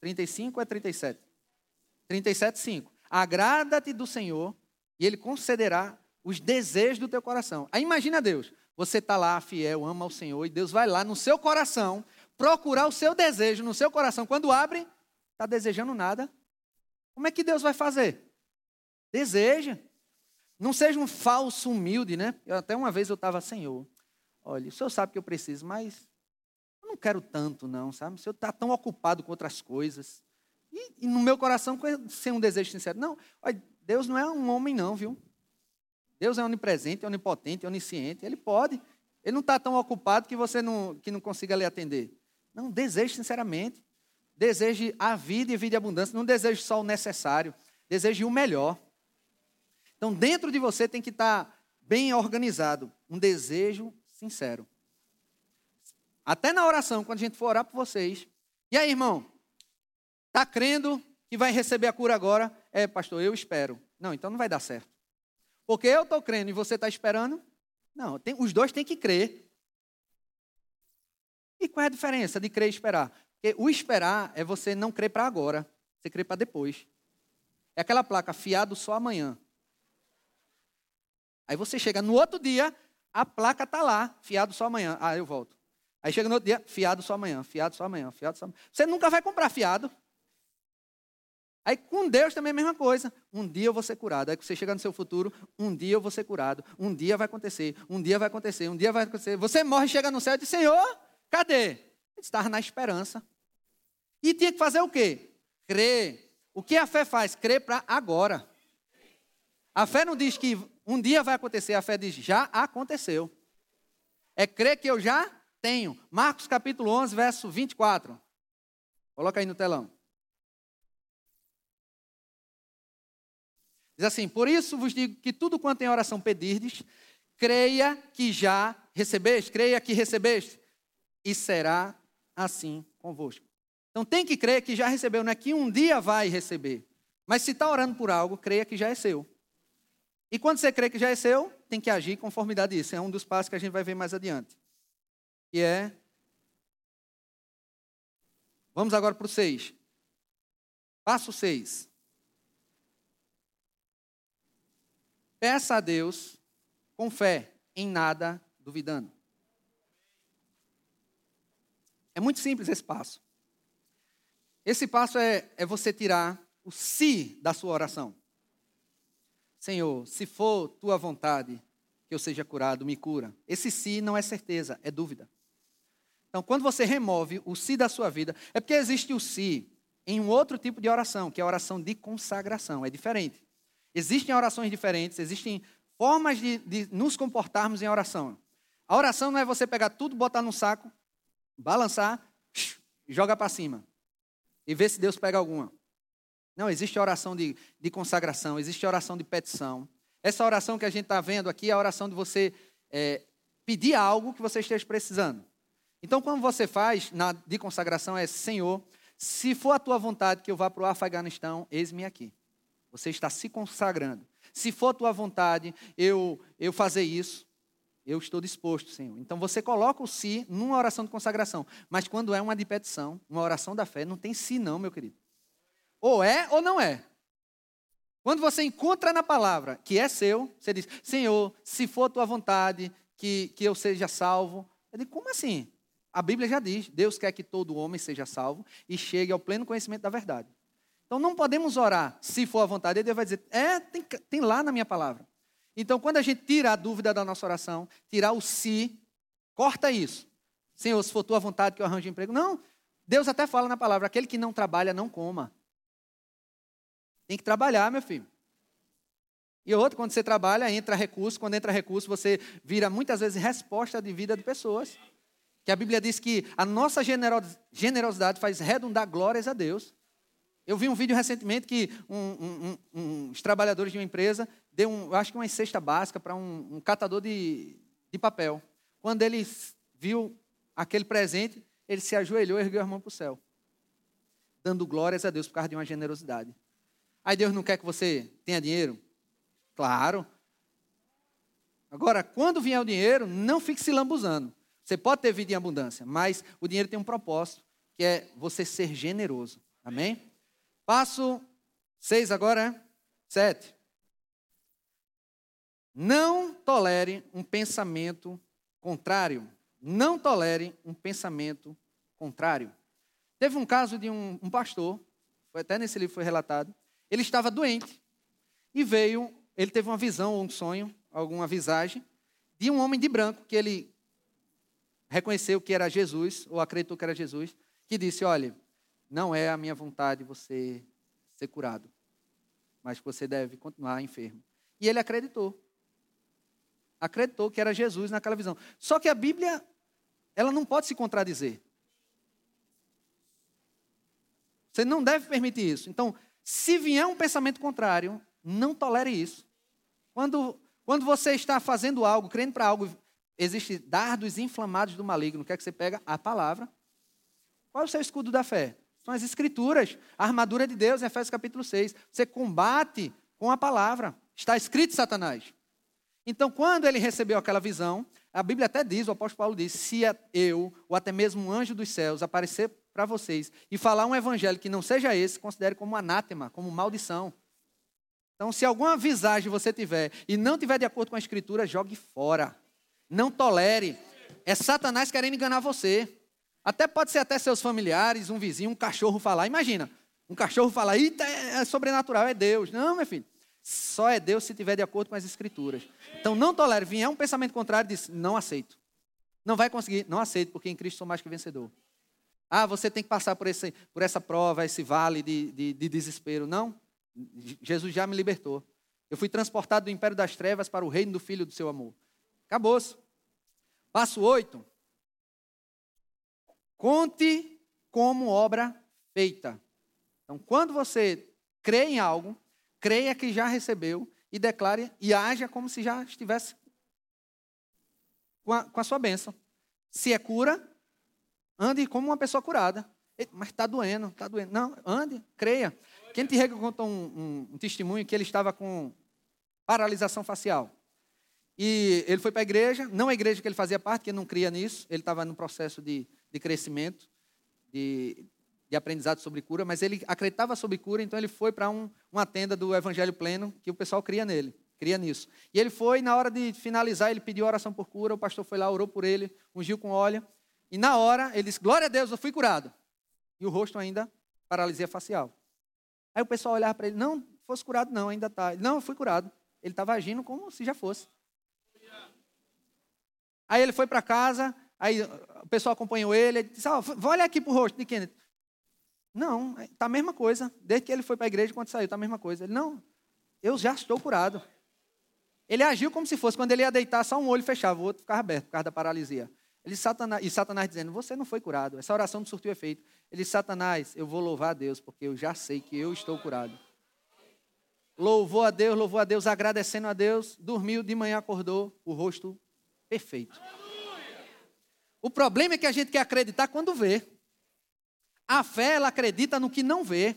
Speaker 2: 35 é 37? 37, 5. Agrada-te do Senhor e ele concederá os desejos do teu coração. Aí imagina Deus. Você está lá, fiel, ama o Senhor, e Deus vai lá no seu coração procurar o seu desejo no seu coração. Quando abre, está desejando nada. Como é que Deus vai fazer? Deseja. Não seja um falso humilde, né? Eu, até uma vez eu estava, Senhor, olha, o Senhor sabe que eu preciso, mas eu não quero tanto, não, sabe? O Senhor está tão ocupado com outras coisas. E, e, no meu coração, sem um desejo sincero. Não, olha, Deus não é um homem, não, viu? Deus é onipresente, onipotente, onisciente. Ele pode. Ele não está tão ocupado que você não, que não consiga lhe atender. Não, deseje sinceramente. Deseje a vida e vida e abundância. Não deseje só o necessário. Deseje o melhor. Então, dentro de você tem que estar bem organizado. Um desejo sincero. Até na oração, quando a gente for orar por vocês. E aí, irmão? Está crendo que vai receber a cura agora? É, pastor, eu espero. Não, então não vai dar certo. Porque eu estou crendo e você está esperando? Não, tem, os dois têm que crer. E qual é a diferença de crer e esperar? Porque o esperar é você não crer para agora, você crê para depois. É aquela placa, fiado só amanhã. Aí você chega no outro dia, a placa está lá, fiado só amanhã. Ah, eu volto. Aí chega no outro dia, fiado só amanhã, fiado só amanhã, fiado só amanhã. Você nunca vai comprar fiado. Aí com Deus também é a mesma coisa. Um dia eu vou ser curado. Aí você chega no seu futuro, um dia eu vou ser curado. Um dia vai acontecer, um dia vai acontecer, um dia vai acontecer. Você morre, chega no céu e diz, Senhor, Cadê? Ele estava na esperança. E tinha que fazer o quê? Crer. O que a fé faz? Crer para agora. A fé não diz que um dia vai acontecer, a fé diz já aconteceu. É crer que eu já tenho. Marcos capítulo 11, verso 24. Coloca aí no telão. Diz assim: Por isso vos digo que tudo quanto em oração pedirdes, creia que já recebeste, creia que recebeste, e será assim convosco. Então tem que crer que já recebeu, não é que um dia vai receber. Mas se está orando por algo, creia que já é seu. E quando você crê que já é seu, tem que agir em conformidade disso. É um dos passos que a gente vai ver mais adiante. Que é. Vamos agora para o 6. Passo 6. Peça a Deus com fé, em nada duvidando. É muito simples esse passo. Esse passo é, é você tirar o se da sua oração. Senhor, se for tua vontade que eu seja curado, me cura. Esse se não é certeza, é dúvida. Então, quando você remove o se da sua vida, é porque existe o se em um outro tipo de oração, que é a oração de consagração. É diferente. Existem orações diferentes, existem formas de, de nos comportarmos em oração. A oração não é você pegar tudo, botar no saco balançar, joga para cima. E ver se Deus pega alguma. Não, existe oração de, de consagração, existe oração de petição. Essa oração que a gente está vendo aqui é a oração de você é, pedir algo que você esteja precisando. Então, quando você faz na, de consagração, é Senhor, se for a tua vontade que eu vá para o Afeganistão, eis-me aqui. Você está se consagrando. Se for tua vontade eu, eu fazer isso, eu estou disposto, Senhor. Então você coloca o si numa oração de consagração. Mas quando é uma de petição, uma oração da fé, não tem si, não, meu querido. Ou é ou não é. Quando você encontra na palavra que é seu, você diz: Senhor, se for tua vontade que, que eu seja salvo. Eu digo: como assim? A Bíblia já diz: Deus quer que todo homem seja salvo e chegue ao pleno conhecimento da verdade. Então não podemos orar se for a vontade. Deus vai dizer: É, tem, tem lá na minha palavra. Então, quando a gente tira a dúvida da nossa oração, tirar o se, corta isso. Senhor, se for tua vontade que eu arranje emprego. Não, Deus até fala na palavra: aquele que não trabalha, não coma. Tem que trabalhar, meu filho. E outro, quando você trabalha, entra recurso. Quando entra recurso, você vira muitas vezes resposta de vida de pessoas. Que a Bíblia diz que a nossa generosidade faz redundar glórias a Deus. Eu vi um vídeo recentemente que um, um, um, uns trabalhadores de uma empresa deu, um, acho que uma cesta básica para um, catador de, de papel. Quando ele viu aquele presente, ele se ajoelhou e ergueu as mãos para o céu, dando glórias a Deus por causa de uma generosidade. Aí Deus não quer que você tenha dinheiro? Claro. Agora, quando vier o dinheiro, não fique se lambuzando. Você pode ter vida em abundância, mas o dinheiro tem um propósito, que é você ser generoso. Amém? Passo seis agora, sete. Não tolere um pensamento contrário. Não tolere um pensamento contrário. Teve um caso de um, um pastor, até nesse livro foi relatado, ele estava doente e veio, ele teve uma visão ou um sonho, alguma visagem, de um homem de branco que ele reconheceu que era Jesus, ou acreditou que era Jesus, que disse: Olha, não é a minha vontade você ser curado, mas você deve continuar enfermo. E ele acreditou. Acreditou que era Jesus naquela visão. Só que a Bíblia, ela não pode se contradizer. Você não deve permitir isso. Então, se vier um pensamento contrário, não tolere isso. Quando, quando você está fazendo algo, crendo para algo, existem dardos inflamados do maligno. Quer que você pega a palavra? Qual é o seu escudo da fé? São as escrituras, a armadura de Deus, em Efésios capítulo 6. Você combate com a palavra. Está escrito Satanás. Então, quando ele recebeu aquela visão, a Bíblia até diz, o apóstolo Paulo diz: se eu, ou até mesmo um anjo dos céus, aparecer para vocês e falar um evangelho que não seja esse, considere como anátema, como maldição. Então, se alguma visagem você tiver e não tiver de acordo com a escritura, jogue fora. Não tolere. É Satanás querendo enganar você. Até pode ser até seus familiares, um vizinho, um cachorro falar. Imagina, um cachorro falar, eita, é sobrenatural, é Deus. Não, meu filho. Só é Deus se tiver de acordo com as escrituras. Então não tolere. Vier um pensamento contrário, diz, não aceito. Não vai conseguir, não aceito, porque em Cristo sou mais que vencedor. Ah, você tem que passar por, esse, por essa prova, esse vale de, de, de desespero. Não. Jesus já me libertou. Eu fui transportado do império das trevas para o reino do Filho do seu amor. Acabou-se. Passo 8. Conte como obra feita. Então, quando você crê em algo, creia que já recebeu e declare e haja como se já estivesse com a, com a sua bênção. Se é cura, Ande como uma pessoa curada. Mas está doendo, está doendo. Não, ande, creia. Quem te contou um, um, um, testemunho que ele estava com paralisação facial. E ele foi para a igreja, não a igreja que ele fazia parte, que não cria nisso, ele estava no processo de, de crescimento, de, de, aprendizado sobre cura, mas ele acreditava sobre cura, então ele foi para um, uma tenda do Evangelho Pleno, que o pessoal cria nele, cria nisso. E ele foi, na hora de finalizar, ele pediu oração por cura, o pastor foi lá, orou por ele, ungiu com óleo, e na hora, ele disse: Glória a Deus, eu fui curado. E o rosto ainda, paralisia facial. Aí o pessoal olhava para ele: Não, fosse curado, não, ainda está. Não, eu fui curado. Ele estava agindo como se já fosse. Aí ele foi para casa, aí o pessoal acompanhou ele, ele disse: oh, olha aqui para o rosto de Kenneth. Não, está a mesma coisa. Desde que ele foi para a igreja, quando saiu, está a mesma coisa. Ele, não, eu já estou curado. Ele agiu como se fosse, quando ele ia deitar, só um olho fechava, o outro ficava aberto, por causa da paralisia. Ele, Satanás, e Satanás dizendo: Você não foi curado. Essa oração não surtiu efeito. Ele disse: Satanás, eu vou louvar a Deus, porque eu já sei que eu estou curado. Louvou a Deus, louvou a Deus, agradecendo a Deus. Dormiu, de manhã acordou, o rosto perfeito. O problema é que a gente quer acreditar quando vê. A fé, ela acredita no que não vê.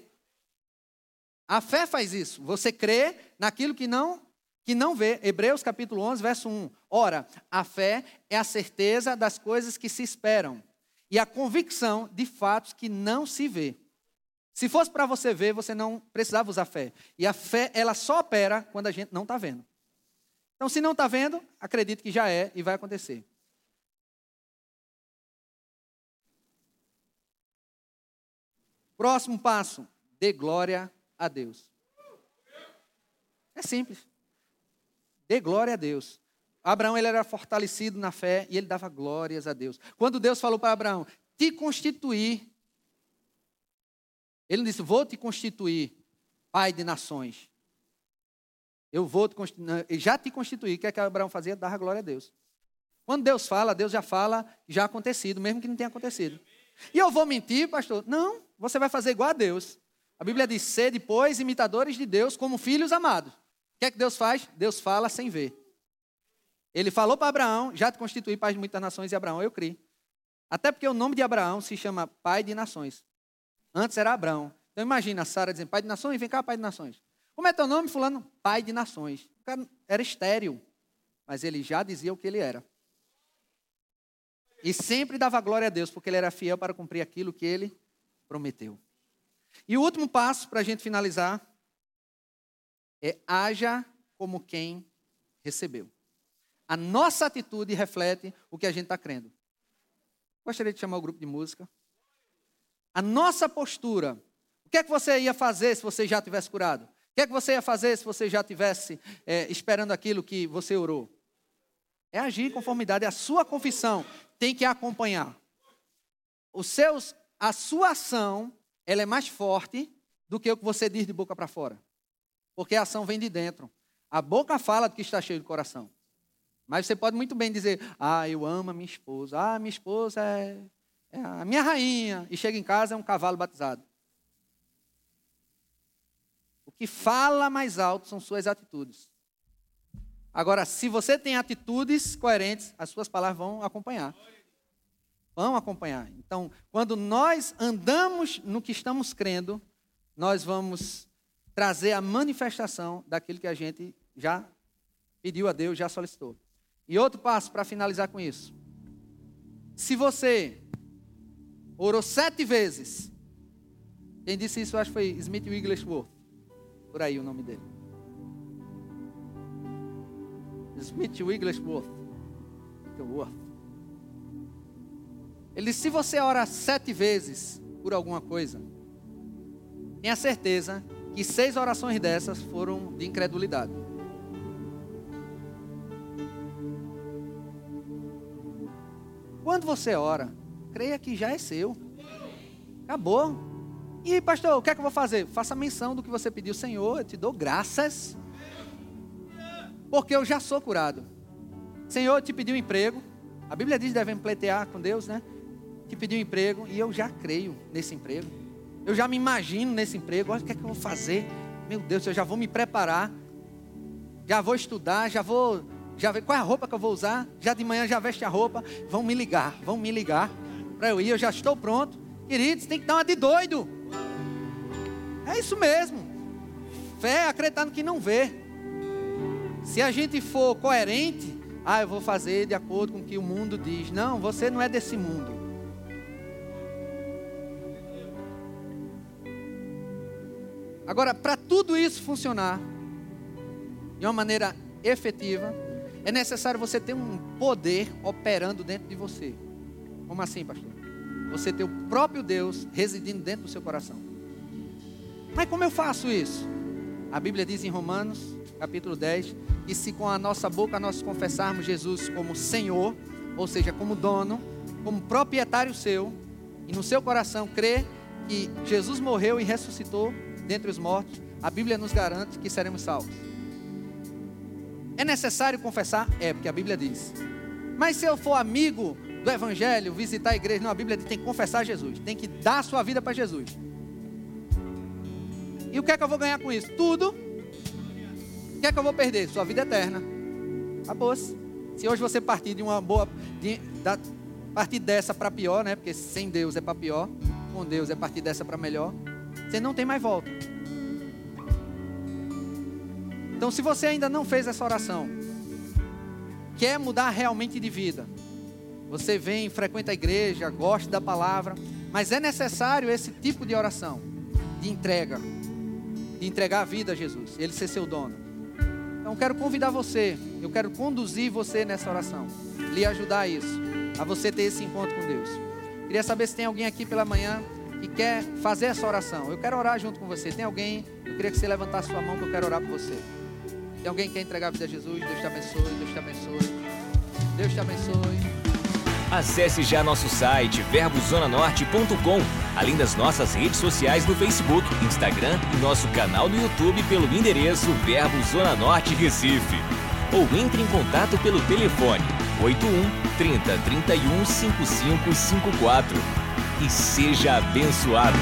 Speaker 2: A fé faz isso. Você crê naquilo que não que não vê. Hebreus capítulo 11, verso 1. Ora, a fé é a certeza das coisas que se esperam e a convicção de fatos que não se vê. Se fosse para você ver, você não precisava usar fé. E a fé, ela só opera quando a gente não está vendo. Então, se não está vendo, acredite que já é e vai acontecer. Próximo passo: dê glória a Deus. É simples. Dê glória a Deus. Abraão ele era fortalecido na fé e ele dava glórias a Deus. Quando Deus falou para Abraão, te constituir, ele disse, vou te constituir pai de nações. Eu vou te constituir, já te constituí. O que é que Abraão fazia? Dava glória a Deus. Quando Deus fala, Deus já fala já acontecido, mesmo que não tenha acontecido. E eu vou mentir, pastor? Não, você vai fazer igual a Deus. A Bíblia diz: ser depois imitadores de Deus como filhos amados. O que é que Deus faz? Deus fala sem ver. Ele falou para Abraão: já te constituí pai de muitas nações, e Abraão, eu criei. Até porque o nome de Abraão se chama pai de nações. Antes era Abraão. Então imagina Sara dizendo: pai de nações, vem cá, pai de nações. Como é teu nome, fulano? Pai de nações. O cara era estéril, mas ele já dizia o que ele era. E sempre dava glória a Deus, porque ele era fiel para cumprir aquilo que ele prometeu. E o último passo para a gente finalizar é haja como quem recebeu. A nossa atitude reflete o que a gente está crendo. Gostaria de chamar o grupo de música. A nossa postura. O que é que você ia fazer se você já tivesse curado? O que é que você ia fazer se você já tivesse é, esperando aquilo que você orou? É agir em conformidade. A sua confissão tem que acompanhar. Os seus, a sua ação, ela é mais forte do que o que você diz de boca para fora. Porque a ação vem de dentro. A boca fala do que está cheio de coração. Mas você pode muito bem dizer: Ah, eu amo a minha esposa. Ah, minha esposa é, é a minha rainha. E chega em casa é um cavalo batizado. O que fala mais alto são suas atitudes. Agora, se você tem atitudes coerentes, as suas palavras vão acompanhar. Vão acompanhar. Então, quando nós andamos no que estamos crendo, nós vamos trazer a manifestação daquilo que a gente já pediu a Deus, já solicitou. E outro passo para finalizar com isso. Se você orou sete vezes, quem disse isso acho que foi Smith Wigglesworth, por aí o nome dele. Smith Wigglesworth. Ele disse: se você ora sete vezes por alguma coisa, tenha certeza que seis orações dessas foram de incredulidade. Quando você ora, creia que já é seu. Acabou. E pastor, o que é que eu vou fazer? Faça menção do que você pediu, Senhor, eu te dou graças porque eu já sou curado. Senhor, te pedi um emprego. A Bíblia diz que devem pleitear com Deus, né? Te pedi um emprego e eu já creio nesse emprego. Eu já me imagino nesse emprego. Olha o que é que eu vou fazer. Meu Deus, eu já vou me preparar. Já vou estudar, já vou. Já ver qual é a roupa que eu vou usar. Já de manhã já veste a roupa. Vão me ligar, vão me ligar. Para eu ir, eu já estou pronto. Queridos, tem que dar uma de doido. É isso mesmo. Fé acreditando que não vê. Se a gente for coerente, ah, eu vou fazer de acordo com o que o mundo diz. Não, você não é desse mundo. Agora, para tudo isso funcionar de uma maneira efetiva, é necessário você ter um poder operando dentro de você. Como assim, pastor? Você ter o próprio Deus residindo dentro do seu coração. Mas como eu faço isso? A Bíblia diz em Romanos, capítulo 10, que se com a nossa boca nós confessarmos Jesus como Senhor, ou seja, como dono, como proprietário seu, e no seu coração crer que Jesus morreu e ressuscitou dentre os mortos, a Bíblia nos garante que seremos salvos. É necessário confessar? É, porque a Bíblia diz. Mas se eu for amigo do Evangelho, visitar a igreja, não, a Bíblia diz tem que confessar Jesus, tem que dar sua vida para Jesus. E o que é que eu vou ganhar com isso? Tudo o que é que eu vou perder? Sua vida eterna. Acabou-se. Se hoje você partir de uma boa. De, da, partir dessa para pior, né? Porque sem Deus é para pior. Com Deus é partir dessa para melhor. Você não tem mais volta. Então, se você ainda não fez essa oração, quer mudar realmente de vida, você vem, frequenta a igreja, gosta da palavra, mas é necessário esse tipo de oração, de entrega, de entregar a vida a Jesus, Ele ser seu dono. Então quero convidar você, eu quero conduzir você nessa oração, lhe ajudar a isso, a você ter esse encontro com Deus. Queria saber se tem alguém aqui pela manhã que quer fazer essa oração. Eu quero orar junto com você. Tem alguém? Eu queria que você levantasse sua mão que eu quero orar por você. Tem alguém que quer entregar a vida a Jesus? Deus te abençoe, Deus te abençoe. Deus te abençoe.
Speaker 1: Acesse já nosso site verbozonanorte.com além das nossas redes sociais no Facebook, Instagram e nosso canal no YouTube pelo endereço Verbo Zona Norte Recife. Ou entre em contato pelo telefone 81 30 31 5554 e seja abençoado.